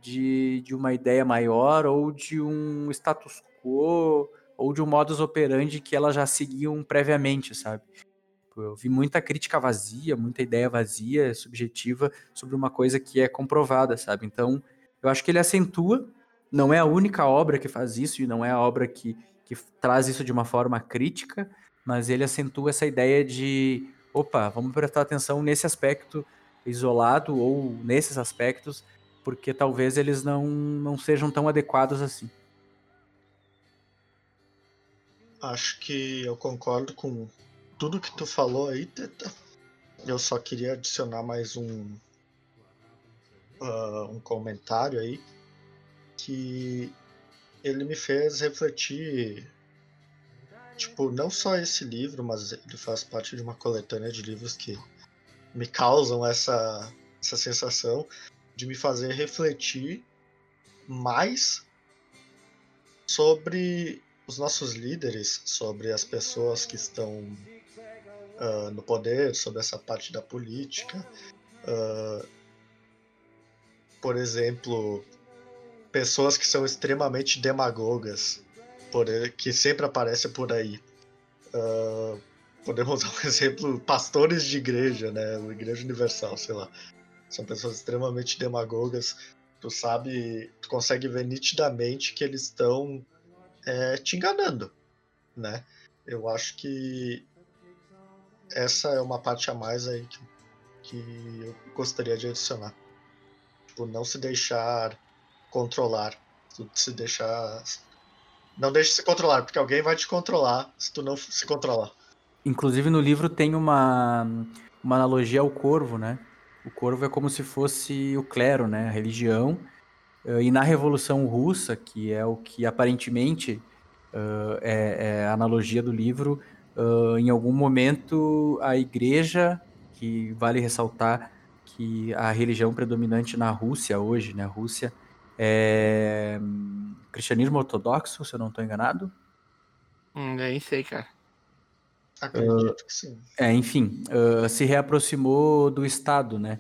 de, de uma ideia maior ou de um status quo ou de um modus operandi que elas já seguiam previamente, sabe? Eu vi muita crítica vazia, muita ideia vazia, subjetiva, sobre uma coisa que é comprovada, sabe? Então, eu acho que ele acentua, não é a única obra que faz isso, e não é a obra que, que traz isso de uma forma crítica, mas ele acentua essa ideia de, opa, vamos prestar atenção nesse aspecto isolado ou nesses aspectos, porque talvez eles não, não sejam tão adequados assim. Acho que eu concordo com tudo que tu falou aí, Teta. Eu só queria adicionar mais um, uh, um comentário aí que ele me fez refletir. Tipo, não só esse livro, mas ele faz parte de uma coletânea de livros que me causam essa, essa sensação de me fazer refletir mais sobre os nossos líderes, sobre as pessoas que estão uh, no poder, sobre essa parte da política. Uh, por exemplo, pessoas que são extremamente demagogas, por, que sempre aparecem por aí. Uh, podemos usar um exemplo, pastores de igreja, né? Igreja Universal, sei lá. São pessoas extremamente demagogas. Tu sabe, tu consegue ver nitidamente que eles estão é, te enganando, né? Eu acho que essa é uma parte a mais aí que, que eu gostaria de adicionar. Tipo, não se deixar controlar, se deixar não deixe se controlar, porque alguém vai te controlar se tu não se controlar. Inclusive no livro tem uma, uma analogia ao corvo, né? O corvo é como se fosse o clero, né? A religião e na Revolução Russa, que é o que aparentemente uh, é, é, a analogia do livro, uh, em algum momento a igreja, que vale ressaltar que a religião predominante na Rússia hoje, na né, Rússia, é hum, cristianismo ortodoxo, se eu não estou enganado. Hum, nem sei, cara. Acredito que sim. É, enfim, se reaproximou do Estado, né?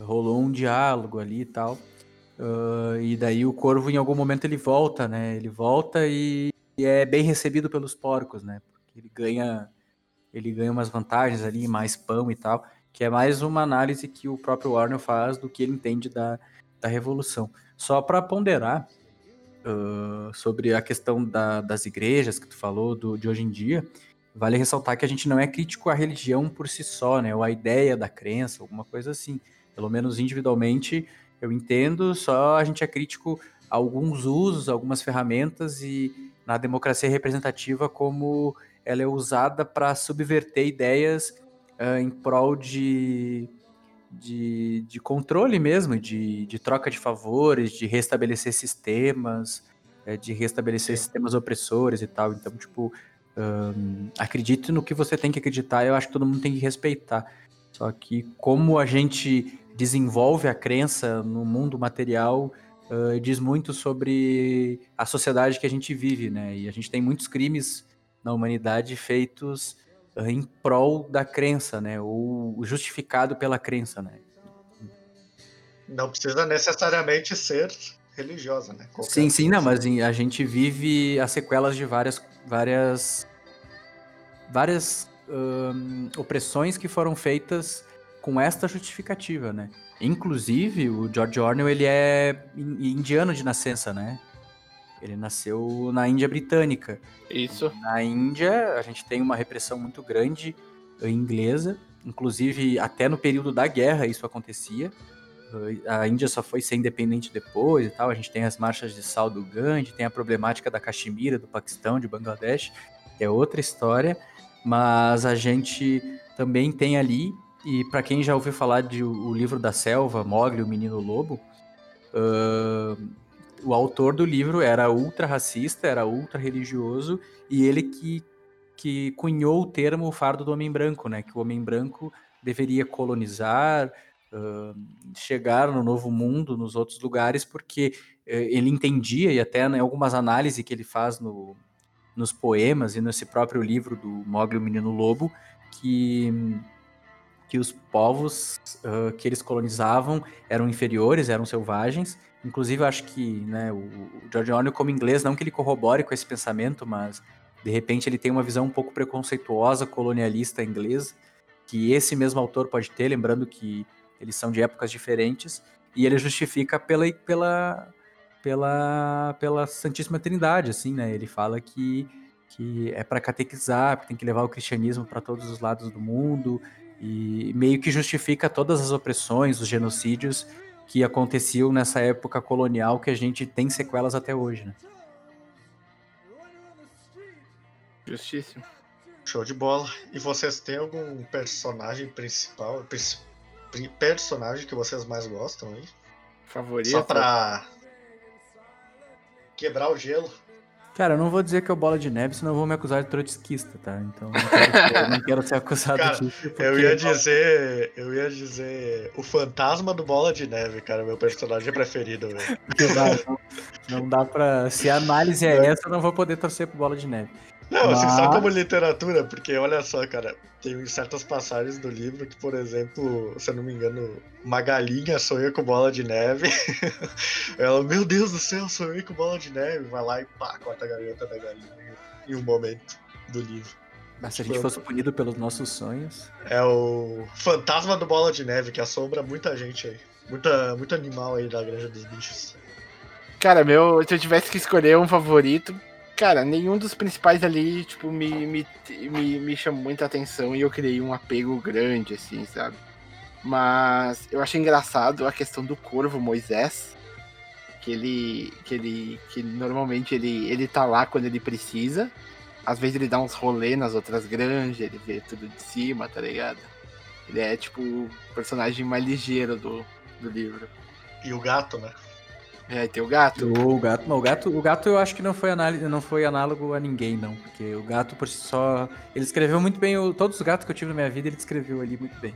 rolou um diálogo ali e tal. Uh, e daí o corvo em algum momento ele volta, né? Ele volta e, e, é bem recebido pelos porcos, né? Porque ele ganha ele ganha umas vantagens ali, mais pão e tal, que é mais uma análise que o próprio Warner faz do que ele entende da, da revolução. Só para ponderar uh, sobre a questão da, das igrejas que tu falou do, de hoje em dia, vale ressaltar que a gente não é crítico à religião por si só, né? Ou à ideia da crença, alguma coisa assim. Pelo menos individualmente eu entendo, só a gente é crítico a alguns usos, algumas ferramentas e na democracia representativa como ela é usada para subverter ideias ah, em prol de, de, de controle mesmo, de, de troca de favores, de restabelecer sistemas, eh, de restabelecer sistemas opressores e tal. Então, tipo, ahn, acredite no que você tem que acreditar, eu acho que todo mundo tem que respeitar. Só que como a gente desenvolve a crença no mundo material, ah, diz muito sobre a sociedade que a gente vive, né? E a gente tem muitos crimes na humanidade feitos ah, em prol da crença, né? Ou justificado pela crença, né? Não precisa necessariamente ser religiosa, né? Qualquer Sim, sim, não, mas a gente vive as sequelas de várias, várias, várias opressões que foram feitas com esta justificativa, né? Inclusive, o George Orwell, ele é in- indiano de nascença, né? Ele nasceu na Índia Britânica. Isso. Na Índia, a gente tem uma repressão muito grande inglesa, inclusive até no período da guerra isso acontecia. A Índia só foi ser independente depois e tal. A gente tem as marchas de sal do Gandhi, tem a problemática da Caxemira, do Paquistão, de Bangladesh, que é outra história. Mas a gente também tem ali, e para quem já ouviu falar de o, livro da selva, Mogli, o Menino Lobo, ah, o autor do livro era ultra racista, era ultra religioso, e ele que, que cunhou o termo fardo do homem branco, né? Que o homem branco deveria colonizar, ah, chegar no novo mundo, nos outros lugares, porque eh, ele entendia, e até em algumas análises que ele faz no, nos poemas e nesse próprio livro do Mogli, o Menino Lobo, que, que os povos ah, que eles colonizavam eram inferiores, eram selvagens. Inclusive, eu acho que né, o George Orwell, como inglês, não que ele corrobore com esse pensamento, mas de repente ele tem uma visão um pouco preconceituosa, colonialista inglesa, que esse mesmo autor pode ter, lembrando que eles são de épocas diferentes, e ele justifica pela, pela, pela, pela Santíssima Trindade, assim, né? Ele fala que, que é para catequizar, que tem que levar o cristianismo para todos os lados do mundo, e meio que justifica todas as opressões, os genocídios que aconteciam nessa época colonial que a gente tem sequelas até hoje, né? Justíssimo. Show de bola. E vocês têm algum personagem principal, personagem que vocês mais gostam aí? Favorito. Só pra quebrar o gelo. Cara, eu não vou dizer que é o Bola de Neve, senão eu vou me acusar de trotskista, tá? Então eu não quero, ser- eu não quero ser acusado Cara, disso. porque- Eu ia dizer. Eu ia dizer. O fantasma do Bola de Neve, cara, meu personagem preferido, velho. Não, não dá pra. Se a análise é essa, eu não vou poder torcer pro Bola de Neve. Não, assim, só Mas- como literatura, porque olha só, cara, tem certas passagens do livro que, por exemplo, se eu não me engano, uma galinha sonha com bola de neve. Ela, meu Deus do céu, sonhei com bola de neve. Vai lá e pá, corta a garganta da galinha em um momento do livro. Mas se a gente fosse punido pelos nossos sonhos. É o fantasma do bola de neve que assombra muita gente aí. Muita, muito animal aí da Granja dos Bichos. Cara, meu, se eu tivesse que escolher um favorito, cara, nenhum dos principais ali, tipo, me, me, me, me chamou muita atenção e eu criei um apego grande, assim, sabe? Mas eu achei engraçado a questão do corvo Moisés, que ele, que ele, que normalmente ele, ele tá lá quando ele precisa, às vezes ele dá uns rolê nas outras granjas, ele vê tudo de cima, tá ligado? Ele é, tipo, o personagem mais ligeiro do, do livro. E o gato, né? É, tem o gato. O gato, não, o gato, o gato eu acho que não foi, análise, não foi análogo a ninguém, não. Porque o gato por si só. Ele escreveu muito bem. o- todos os gatos que eu tive na minha vida, ele descreveu ali muito bem.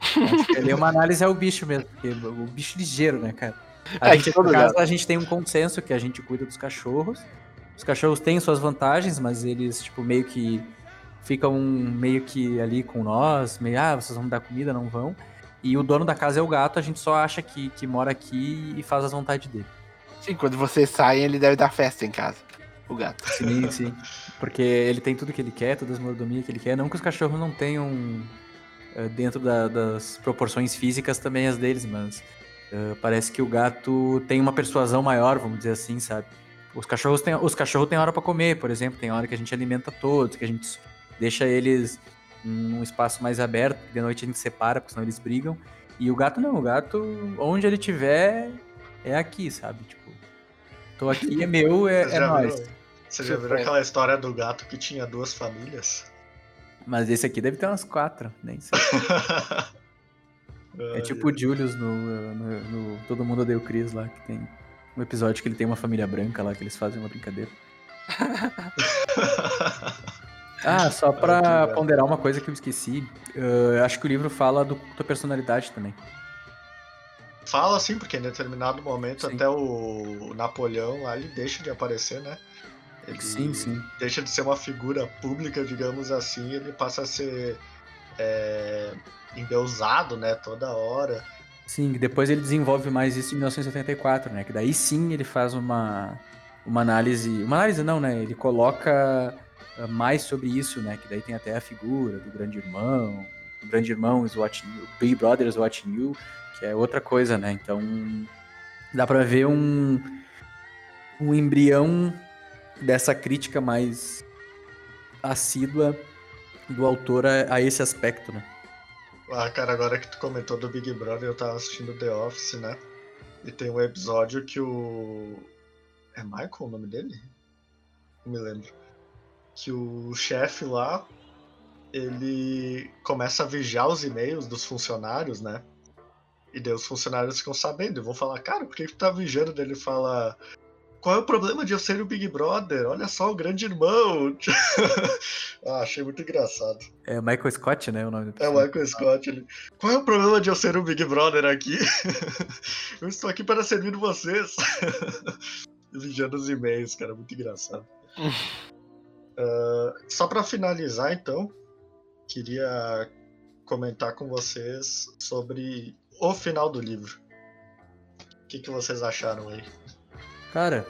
Acho que ali é uma análise ao bicho mesmo. Porque o bicho ligeiro, né, cara? A É, gente, no caso, a gente tem um consenso que a gente cuida dos cachorros. Os cachorros têm suas vantagens, mas eles, tipo, meio que ficam meio que ali com nós, meio, ah, vocês vão me dar comida, não vão. E o dono da casa é o gato, a gente só acha que, que mora aqui e faz as vontades dele. Sim, quando você sai, ele deve dar festa em casa. O gato. Sim, sim. Porque ele tem tudo que ele quer, todas as mordomias que ele quer. Não que os cachorros não tenham, eh, dentro da- das proporções físicas, também as deles, mas eh, parece que o gato tem uma persuasão maior, vamos dizer assim, sabe? Os cachorros têm, os cachorros têm hora pra comer, por exemplo, tem hora que a gente alimenta todos, que a gente deixa eles num espaço mais aberto, de noite a gente separa, porque senão eles brigam. E o gato não, o gato, onde ele tiver, é aqui, sabe? Tipo, tô aqui, é meu, é, é viram- Você já viram aquela história do gato que tinha duas famílias? Mas esse aqui deve ter umas quatro, nem sei. É tipo o Julius no, no- no Todo Mundo Odeia o Chris lá, que tem um episódio que ele tem uma família branca lá, que eles fazem uma brincadeira. Ah, só pra que legal. ponderar uma coisa que eu esqueci, eu acho que o livro fala do tua personalidade também. Fala assim, porque em determinado momento Sim. até o Napoleão lá ele deixa de aparecer, né? Ele Sim, sim. deixa de ser uma figura pública, digamos assim, ele passa a ser é, endeusado, né? Toda hora. Sim, depois ele desenvolve mais isso em 1974, né? Que daí sim ele faz uma, uma análise. Uma análise não, né? Ele coloca mais sobre isso, né? Que daí tem até a figura do grande irmão. O grande irmão is watching you. Big Brother is watching you, que é outra coisa, né? Então dá pra ver um, um embrião dessa crítica mais assídua do autor a, a esse aspecto, né? Ah, cara, agora que tu comentou do Big Brother, eu tava assistindo The Office, né? E tem um episódio que o. É Michael o nome dele? Não me lembro. Que o chefe lá, ele começa a vigiar os e-mails dos funcionários, né? E daí os funcionários ficam sabendo e vão falar, cara, por que tu tá vigiando? Daí ele fala. Qual é o problema de eu ser o Big Brother? Olha só o grande irmão. ah, achei muito engraçado. É o Michael Scott, né? O nome do É o Michael Scott. Ele... Qual é o problema de eu ser o Big Brother aqui? eu estou aqui para servir vocês. Vigiando os e-mails, cara, muito engraçado. Ah, só para finalizar, então, queria comentar com vocês sobre o final do livro. O que, que vocês acharam aí? Cara,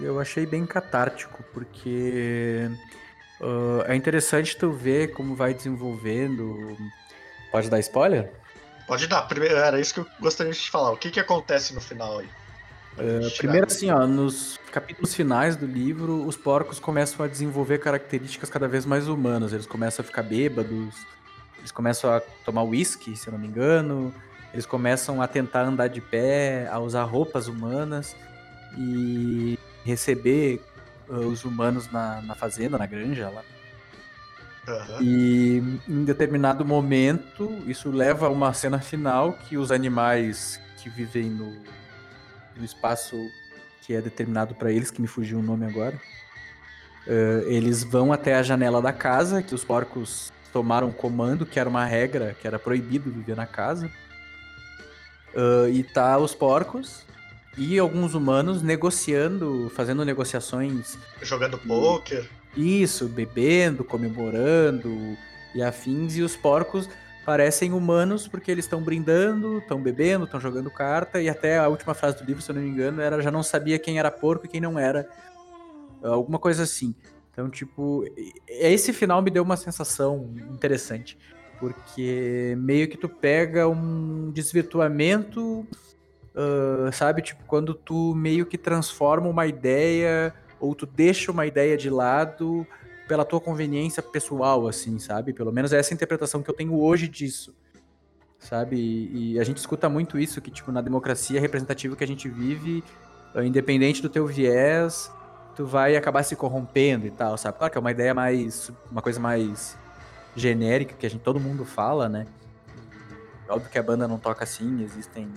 eu achei bem catártico, porque ah, é interessante tu ver como vai desenvolvendo. Pode dar spoiler? Pode dar, primeiro, era isso que eu gostaria de te falar. O que, que acontece no final aí? Chegar Primeiro, assim, ó, nos capítulos finais do livro, os porcos começam a desenvolver características cada vez mais humanas. Eles começam a ficar bêbados, eles começam a tomar uísque, se eu não me engano, eles começam a tentar andar de pé, a usar roupas humanas e receber ah, os humanos na, na fazenda, na granja lá. Aham. E em determinado momento, isso leva a uma cena final que os animais que vivem no, no espaço que é determinado para eles, que me fugiu o nome agora, eh, eles vão até a janela da casa, que os porcos tomaram comando, que era uma regra, que era proibido viver na casa. Eh, e tá os porcos e alguns humanos negociando, fazendo negociações Jogando poker. isso, bebendo, comemorando e afins, e os porcos parecem humanos porque eles estão brindando, estão bebendo, estão jogando carta, e até a última frase do livro, se eu não me engano, era já não sabia quem era porco e quem não era. Alguma coisa assim. Então, tipo, esse final me deu uma sensação interessante. Porque meio que tu pega um desvirtuamento, ah, sabe? Tipo, quando tu meio que transforma uma ideia ou tu deixa uma ideia de lado pela tua conveniência pessoal, assim, sabe? Pelo menos é essa interpretação que eu tenho hoje disso, sabe? E, e a gente escuta muito isso, que, tipo, na democracia representativa que a gente vive, eh, independente do teu viés, tu vai acabar se corrompendo e tal, sabe? Claro que é uma ideia mais, uma coisa mais genérica, que a gente, todo mundo fala, né? Óbvio que a banda não toca assim, existem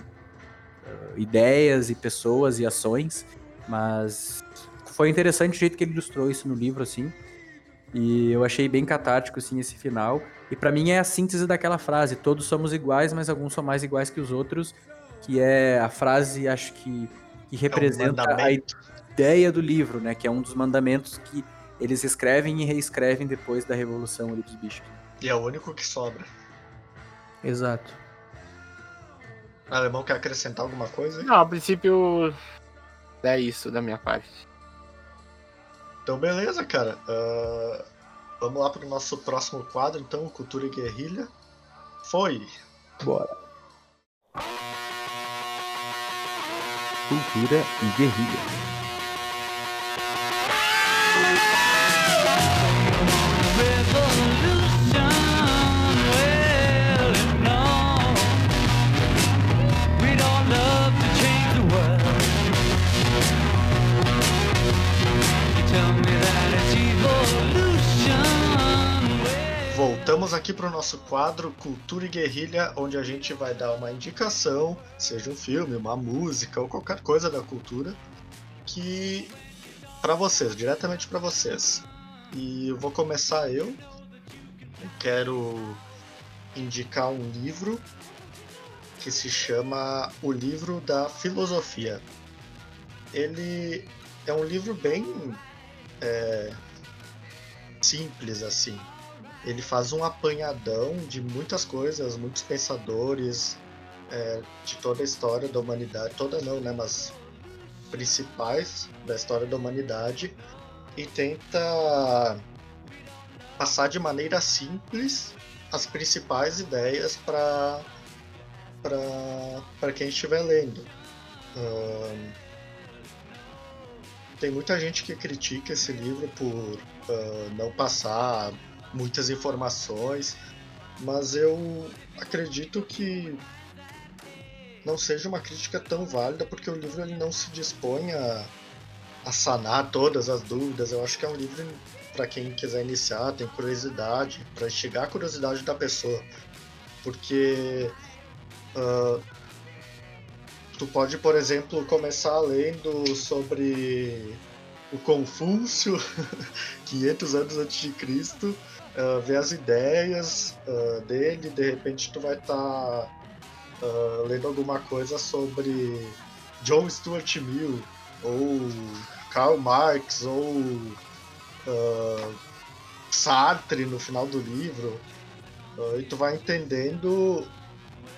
eh, ideias e pessoas e ações, mas foi interessante o jeito que ele ilustrou isso no livro, assim. E eu achei bem catártico, assim, esse final. E pra mim é a síntese daquela frase: todos somos iguais, mas alguns são mais iguais que os outros. Que é a frase, acho que, que representa a mandamento. ideia do livro, né? Que é um dos mandamentos que eles escrevem e reescrevem depois da Revolução ali dos Bichos. E é o único que sobra. Exato. O alemão quer acrescentar alguma coisa? Não, a princípio é isso da minha parte. Então, beleza, cara. Ah, vamos lá pro nosso próximo quadro, então, Cultura e Guerrilha. Foi! Bora. Cultura e guerrilha. Estamos aqui para o nosso quadro Cultura e Guerrilha, onde a gente vai dar uma indicação, seja um filme, uma música ou qualquer coisa da cultura, que para vocês, diretamente para vocês. E eu vou começar eu. Eu quero indicar um livro que se chama O Livro da Filosofia. Ele é um livro bem é, simples assim. Ele faz um apanhadão de muitas coisas, muitos pensadores é, de toda a história da humanidade, toda não, né, mas principais da história da humanidade e tenta passar de maneira simples as principais ideias para para quem estiver lendo. Tem muita gente que critica esse livro por uh, não passar muitas informações, mas eu acredito que não seja uma crítica tão válida porque o livro ele não se dispõe a, a sanar todas as dúvidas. Eu acho que é um livro para quem quiser iniciar, tem curiosidade, para instigar a curiosidade da pessoa. Porque uh, tu pode, por exemplo, começar lendo sobre o Confúcio, 500 anos antes de Cristo, uh, ver as ideias uh, dele, de repente tu vai estar tá, uh, lendo alguma coisa sobre John Stuart Mill, ou Karl Marx, ou Sartre no final do livro, e tu vai entendendo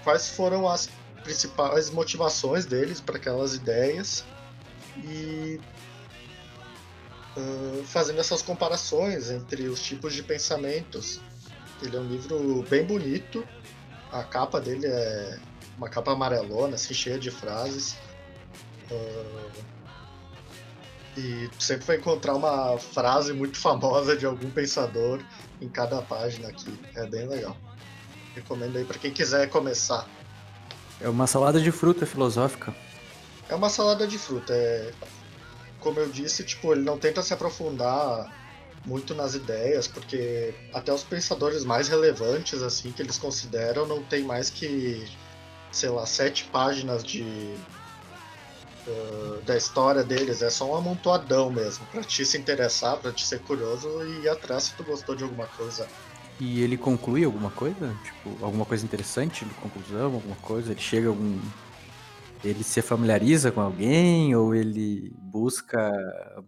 quais foram as principais motivações deles para aquelas ideias. E uh, fazendo essas comparações entre os tipos de pensamentos. Ele é um livro bem bonito, a capa dele é uma capa amarelona, assim, cheia de frases. Uh, e sempre vai encontrar uma frase muito famosa de algum pensador em cada página aqui. É bem legal. Recomendo aí para quem quiser começar. É uma salada de fruta filosófica. É uma salada de fruta. É... Como eu disse, tipo, ele não tenta se aprofundar muito nas ideias, porque até os pensadores mais relevantes, assim, que eles consideram, não tem mais que, sei lá, sete páginas de uh, da história deles. É só um amontoadão mesmo, pra te se interessar, pra te ser curioso e ir atrás se tu gostou de alguma coisa. E ele conclui alguma coisa? Tipo, alguma coisa interessante de conclusão, alguma coisa? Ele chega a algum. Ele se familiariza com alguém ou ele busca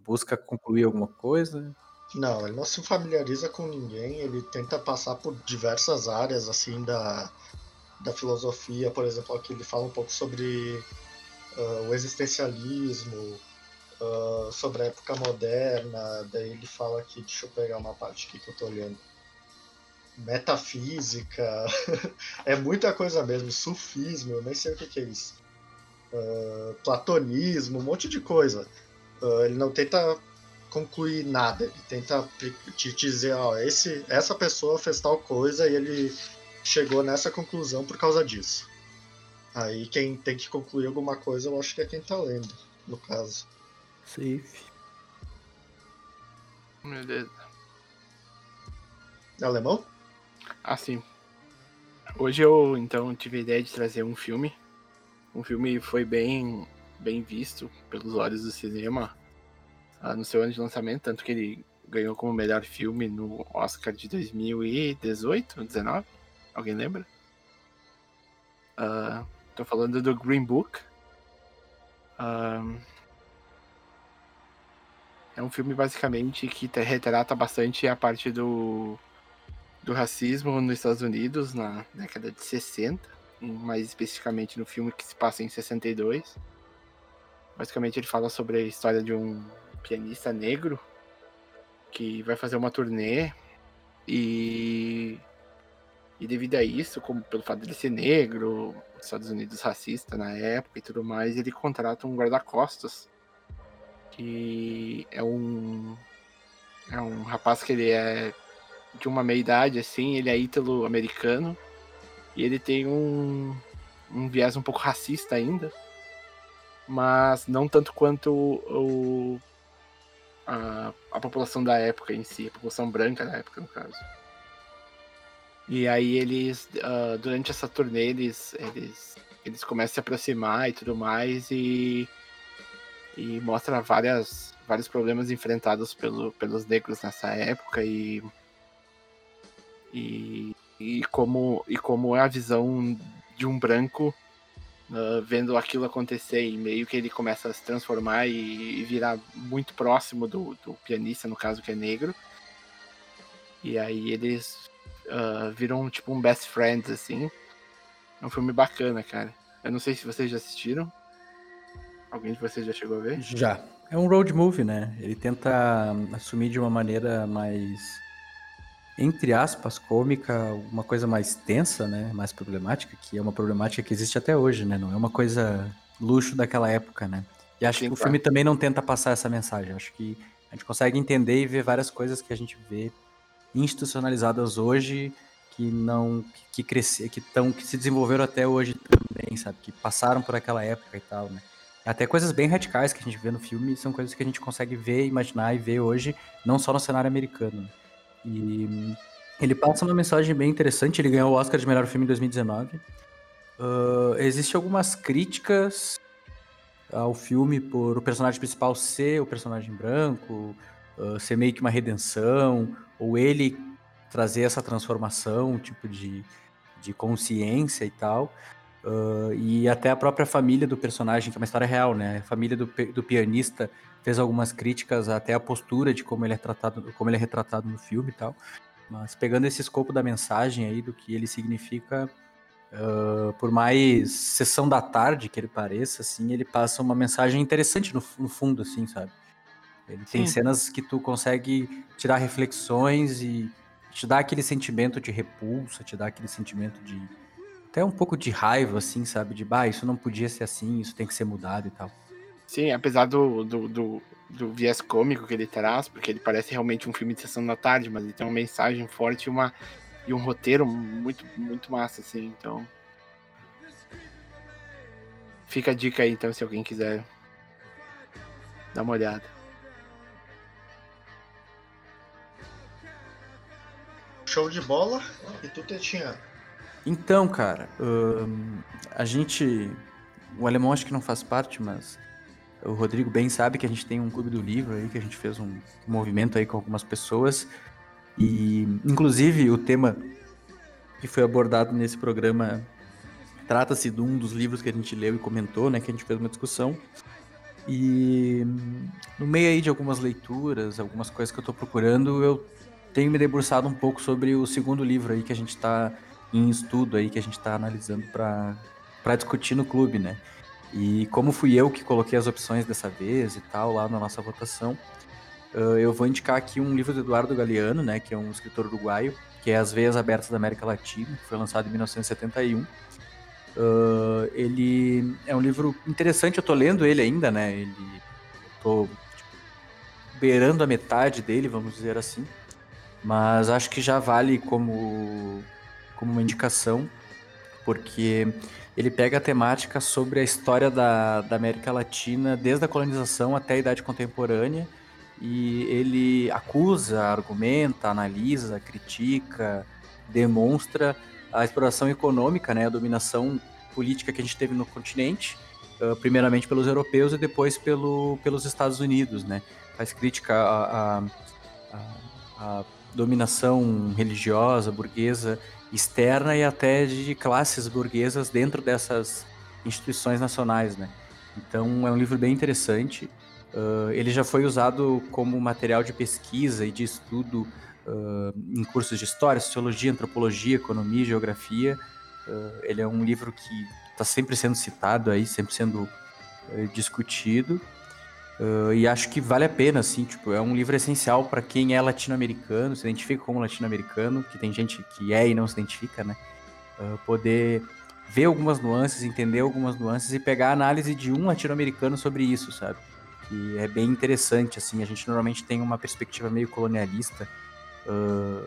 busca concluir alguma coisa? Não, ele não se familiariza com ninguém, ele tenta passar por diversas áreas assim da, da filosofia, por exemplo, aqui ele fala um pouco sobre uh, o existencialismo, uh, sobre a época moderna, daí ele fala aqui, deixa eu pegar uma parte aqui que eu tô olhando metafísica, é muita coisa mesmo, sufismo, eu nem sei o que, que é isso. Uh, platonismo, um monte de coisa. Uh, ele não tenta concluir nada, ele tenta te dizer, ó, esse, essa pessoa fez tal coisa e ele chegou nessa conclusão por causa disso. Aí quem tem que concluir alguma coisa, eu acho que é quem tá lendo, no caso. Safe. Beleza. É alemão? Assim. Hoje eu então tive a ideia de trazer um filme. Um filme foi bem bem visto pelos olhos do cinema ah, no seu ano de lançamento, tanto que ele ganhou como melhor filme no Oscar de 2018, 19. Alguém lembra? Uh, tô falando do Green Book. Uh, é um filme basicamente que retrata bastante a parte do do racismo nos Estados Unidos na década de 60, mais especificamente no filme que se passa em 62. Basicamente ele fala sobre a história de um pianista negro que vai fazer uma turnê e e devido a isso, como pelo fato de ele ser negro, os Estados Unidos racista na época e tudo mais, ele contrata um guarda-costas que é um é um rapaz que ele é de uma meia idade, assim, ele é ítalo-americano. E ele tem um, um viés um pouco racista ainda. Mas não tanto quanto o, a, a população da época em si, a população branca da época, no caso. E aí eles, ah, durante essa turnê, eles, eles, eles começam a se aproximar e tudo mais, e, e mostra várias, vários problemas enfrentados pelo, pelos negros nessa época, e, e, e, como, e como é a visão de um branco ah, vendo aquilo acontecer, e meio que ele começa a se transformar e, e virar muito próximo do, do pianista, no caso que é negro. E aí eles ah, viram tipo um best friends, assim. É um filme bacana, cara. Eu não sei se vocês já assistiram. Alguém de vocês já chegou a ver? Já. É um road movie, né? Ele tenta hum, assumir de uma maneira mais, entre aspas, cômica, uma coisa mais tensa, né? Mais problemática, que é uma problemática que existe até hoje, né? Não é uma coisa luxo daquela época, né? E acho Sim, que o claro. filme também não tenta passar essa mensagem. Acho que a gente consegue entender e ver várias coisas que a gente vê institucionalizadas hoje que não que crescer, que estão que se desenvolveram até hoje também, sabe? Que passaram por aquela época e tal, né? Até coisas bem radicais que a gente vê no filme são coisas que a gente consegue ver, imaginar e ver hoje, não só no cenário americano. E ele passa uma mensagem bem interessante. Ele ganhou o Oscar de melhor filme em 2019. Ah, Existem algumas críticas ao filme por o personagem principal ser o personagem branco, ah, ser meio que uma redenção, ou ele trazer essa transformação, tipo de, de consciência e tal. Ah, e até a própria família do personagem, que é uma história real, né? A família do, do pianista fez algumas críticas até a postura de como ele é tratado, como ele é retratado no filme e tal. Mas pegando esse escopo da mensagem aí, do que ele significa, ah, por mais sessão da tarde que ele pareça, assim, ele passa uma mensagem interessante no, no fundo, assim, sabe? Ele tem Sim. cenas que tu consegue tirar reflexões e te dá aquele sentimento de repulsa, te dá aquele sentimento de até um pouco de raiva, assim, sabe? De, bah, isso não podia ser assim, isso tem que ser mudado e tal. Sim, apesar do, do, do, do viés cômico que ele traz, porque ele parece realmente um filme de sessão da tarde, mas ele tem uma mensagem forte e, uma, e um roteiro muito, muito massa, assim, então. Fica a dica aí, então, se alguém quiser dar uma olhada. Show de bola. E tu, Tetinha? Então, cara, ahn, a gente. O alemão acho que não faz parte, mas o Rodrigo bem sabe que a gente tem um clube do livro aí, que a gente fez um movimento aí com algumas pessoas. E, inclusive, o tema que foi abordado nesse programa trata-se de um dos livros que a gente leu e comentou, né? Que a gente fez uma discussão. E no meio aí de algumas leituras, algumas coisas que eu tô procurando, eu tenho me debruçado um pouco sobre o segundo livro aí que a gente tá em estudo aí, que a gente tá analisando para discutir no clube, né? E como fui eu que coloquei as opções dessa vez e tal, lá na nossa votação, ah, eu vou indicar aqui um livro do Eduardo Galeano, né? Que é um escritor uruguaio, que é As Veias Abertas da América Latina, que foi lançado em 1971. Ah, ele é um livro interessante, eu tô lendo ele ainda, né? Ele tô tipo, beirando a metade dele, vamos dizer assim. Mas acho que já vale como, como uma indicação, porque ele pega a temática sobre a história da, da América Latina desde a colonização até a Idade Contemporânea e ele acusa, argumenta, analisa, critica, demonstra a exploração econômica, né, a dominação política que a gente teve no continente, ah, primeiramente pelos europeus e depois pelo, pelos Estados Unidos, né? Faz crítica à, à- à- à dominação religiosa, burguesa, externa e até de classes burguesas dentro dessas instituições nacionais, né? Então é um livro bem interessante. Ah, ele já foi usado como material de pesquisa e de estudo ah, em cursos de história, sociologia, antropologia, economia, geografia. Ah, ele é um livro que está sempre sendo citado aí, sempre sendo eh, discutido. Ah, e acho que vale a pena, assim, tipo, é um livro essencial para quem é latino-americano, se identifica como latino-americano, que tem gente que é e não se identifica, né? Ah, poder ver algumas nuances, entender algumas nuances e pegar a análise de um latino-americano sobre isso, sabe? Que é bem interessante, assim, a gente normalmente tem uma perspectiva meio colonialista ah,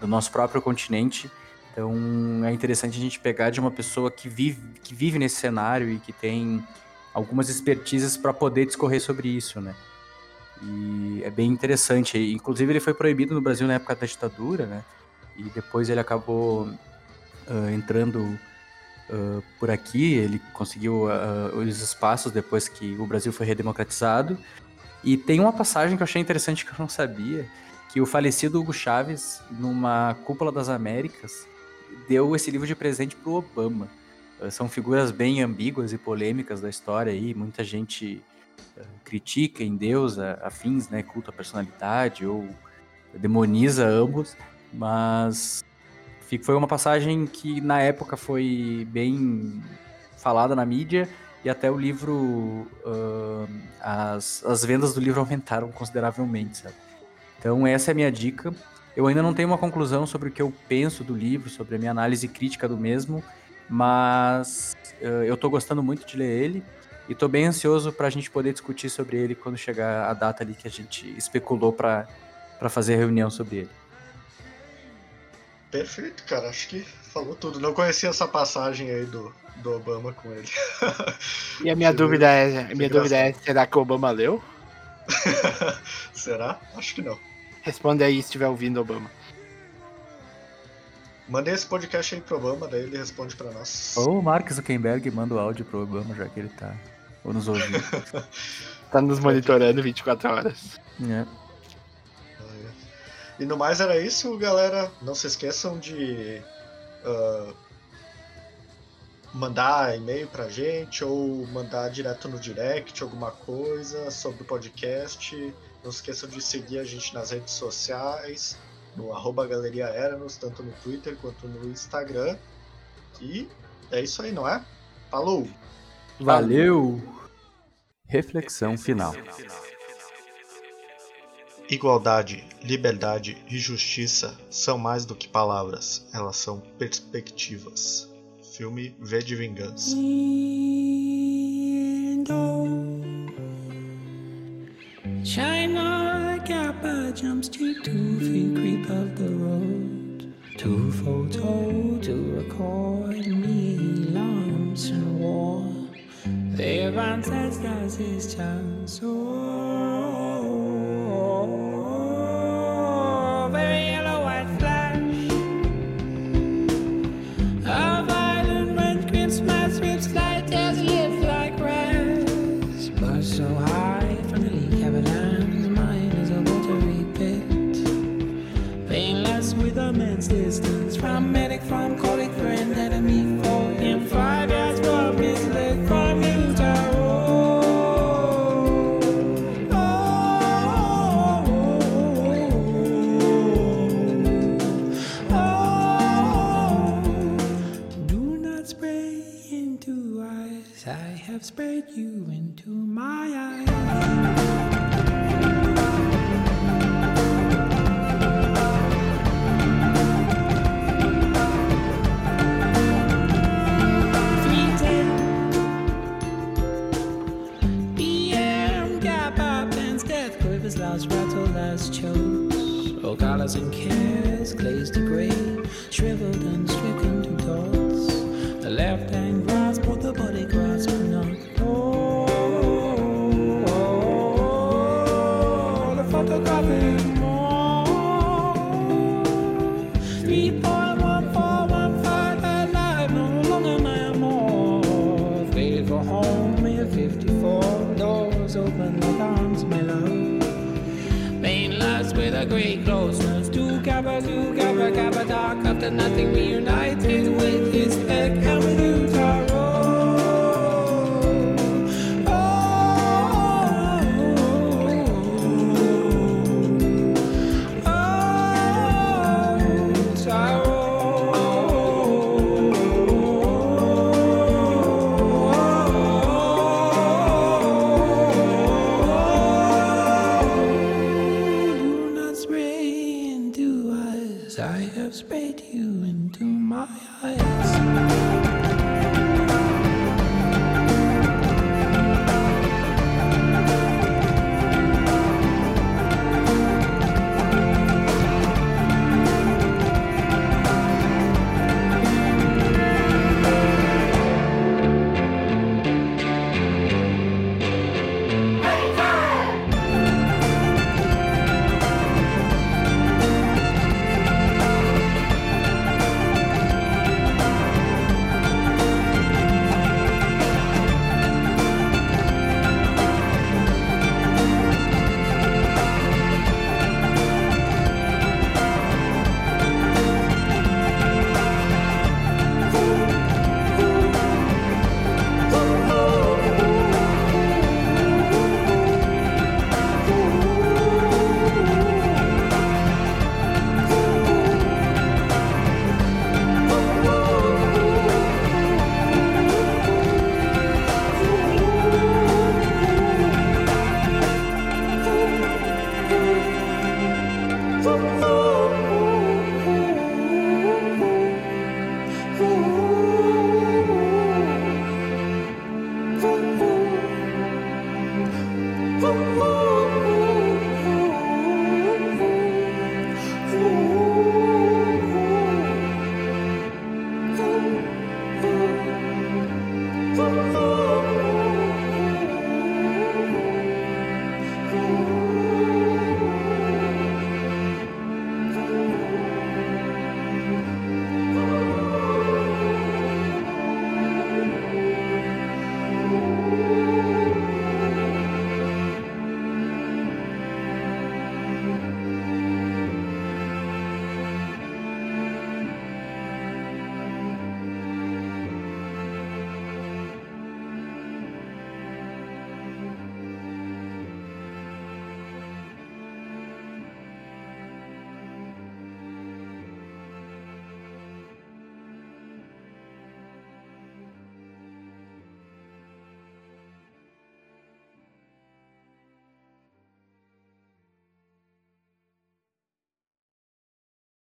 do nosso próprio continente, então é interessante a gente pegar de uma pessoa que vive, que vive nesse cenário e que tem algumas expertises para poder discorrer sobre isso, né? E é bem interessante. Inclusive ele foi proibido no Brasil na época da ditadura, né? e depois ele acabou ah, entrando ah, por aqui, ele conseguiu ah, os espaços depois que o Brasil foi redemocratizado. E tem uma passagem que eu achei interessante que eu não sabia, que o falecido Hugo Chávez, numa cúpula das Américas, deu esse livro de presente pro Obama. Ah, São figuras bem ambíguas e polêmicas da história aí, muita gente ah, critica em Deus afins, né, culto à personalidade ou demoniza ambos, mas foi uma passagem que na época foi bem falada na mídia e até o livro, ah, as, as vendas do livro aumentaram consideravelmente, sabe? Então essa é a minha dica. Eu ainda não tenho uma conclusão sobre o que eu penso do livro, sobre a minha análise crítica do mesmo, mas eh, eu tô gostando muito de ler ele e tô bem ansioso pra gente poder discutir sobre ele quando chegar a data ali que a gente especulou pra para fazer a reunião sobre ele. Perfeito, cara. Acho que falou tudo. Não conhecia essa passagem aí do, do Obama com ele. E a minha Você dúvida é, a Que minha dúvida é, será que o Obama leu? Será? Acho que não. Responde aí se estiver ouvindo, Obama. Mandei esse podcast aí pro Obama, daí ele responde pra nós. Ou o Mark Zuckerberg manda o áudio pro Obama, já que ele tá ou nos ouvindo. Tá nos monitorando 24 horas. É. E no mais era isso, galera. Não se esqueçam de ah, mandar e-mail pra gente ou mandar direto no direct alguma coisa sobre o podcast. Não se esqueçam de seguir a gente nas redes sociais, no arroba Galeria Eranos, tanto no Twitter quanto no Instagram. E é isso aí, não é? Falou! Valeu! Reflexão final. Igualdade, liberdade e justiça são mais do que palavras, elas são perspectivas. Filme V de Vingança. China Kappa jumps to two feet creep of the road. Two photo to record me lumps in war. Their ancestors is chance so very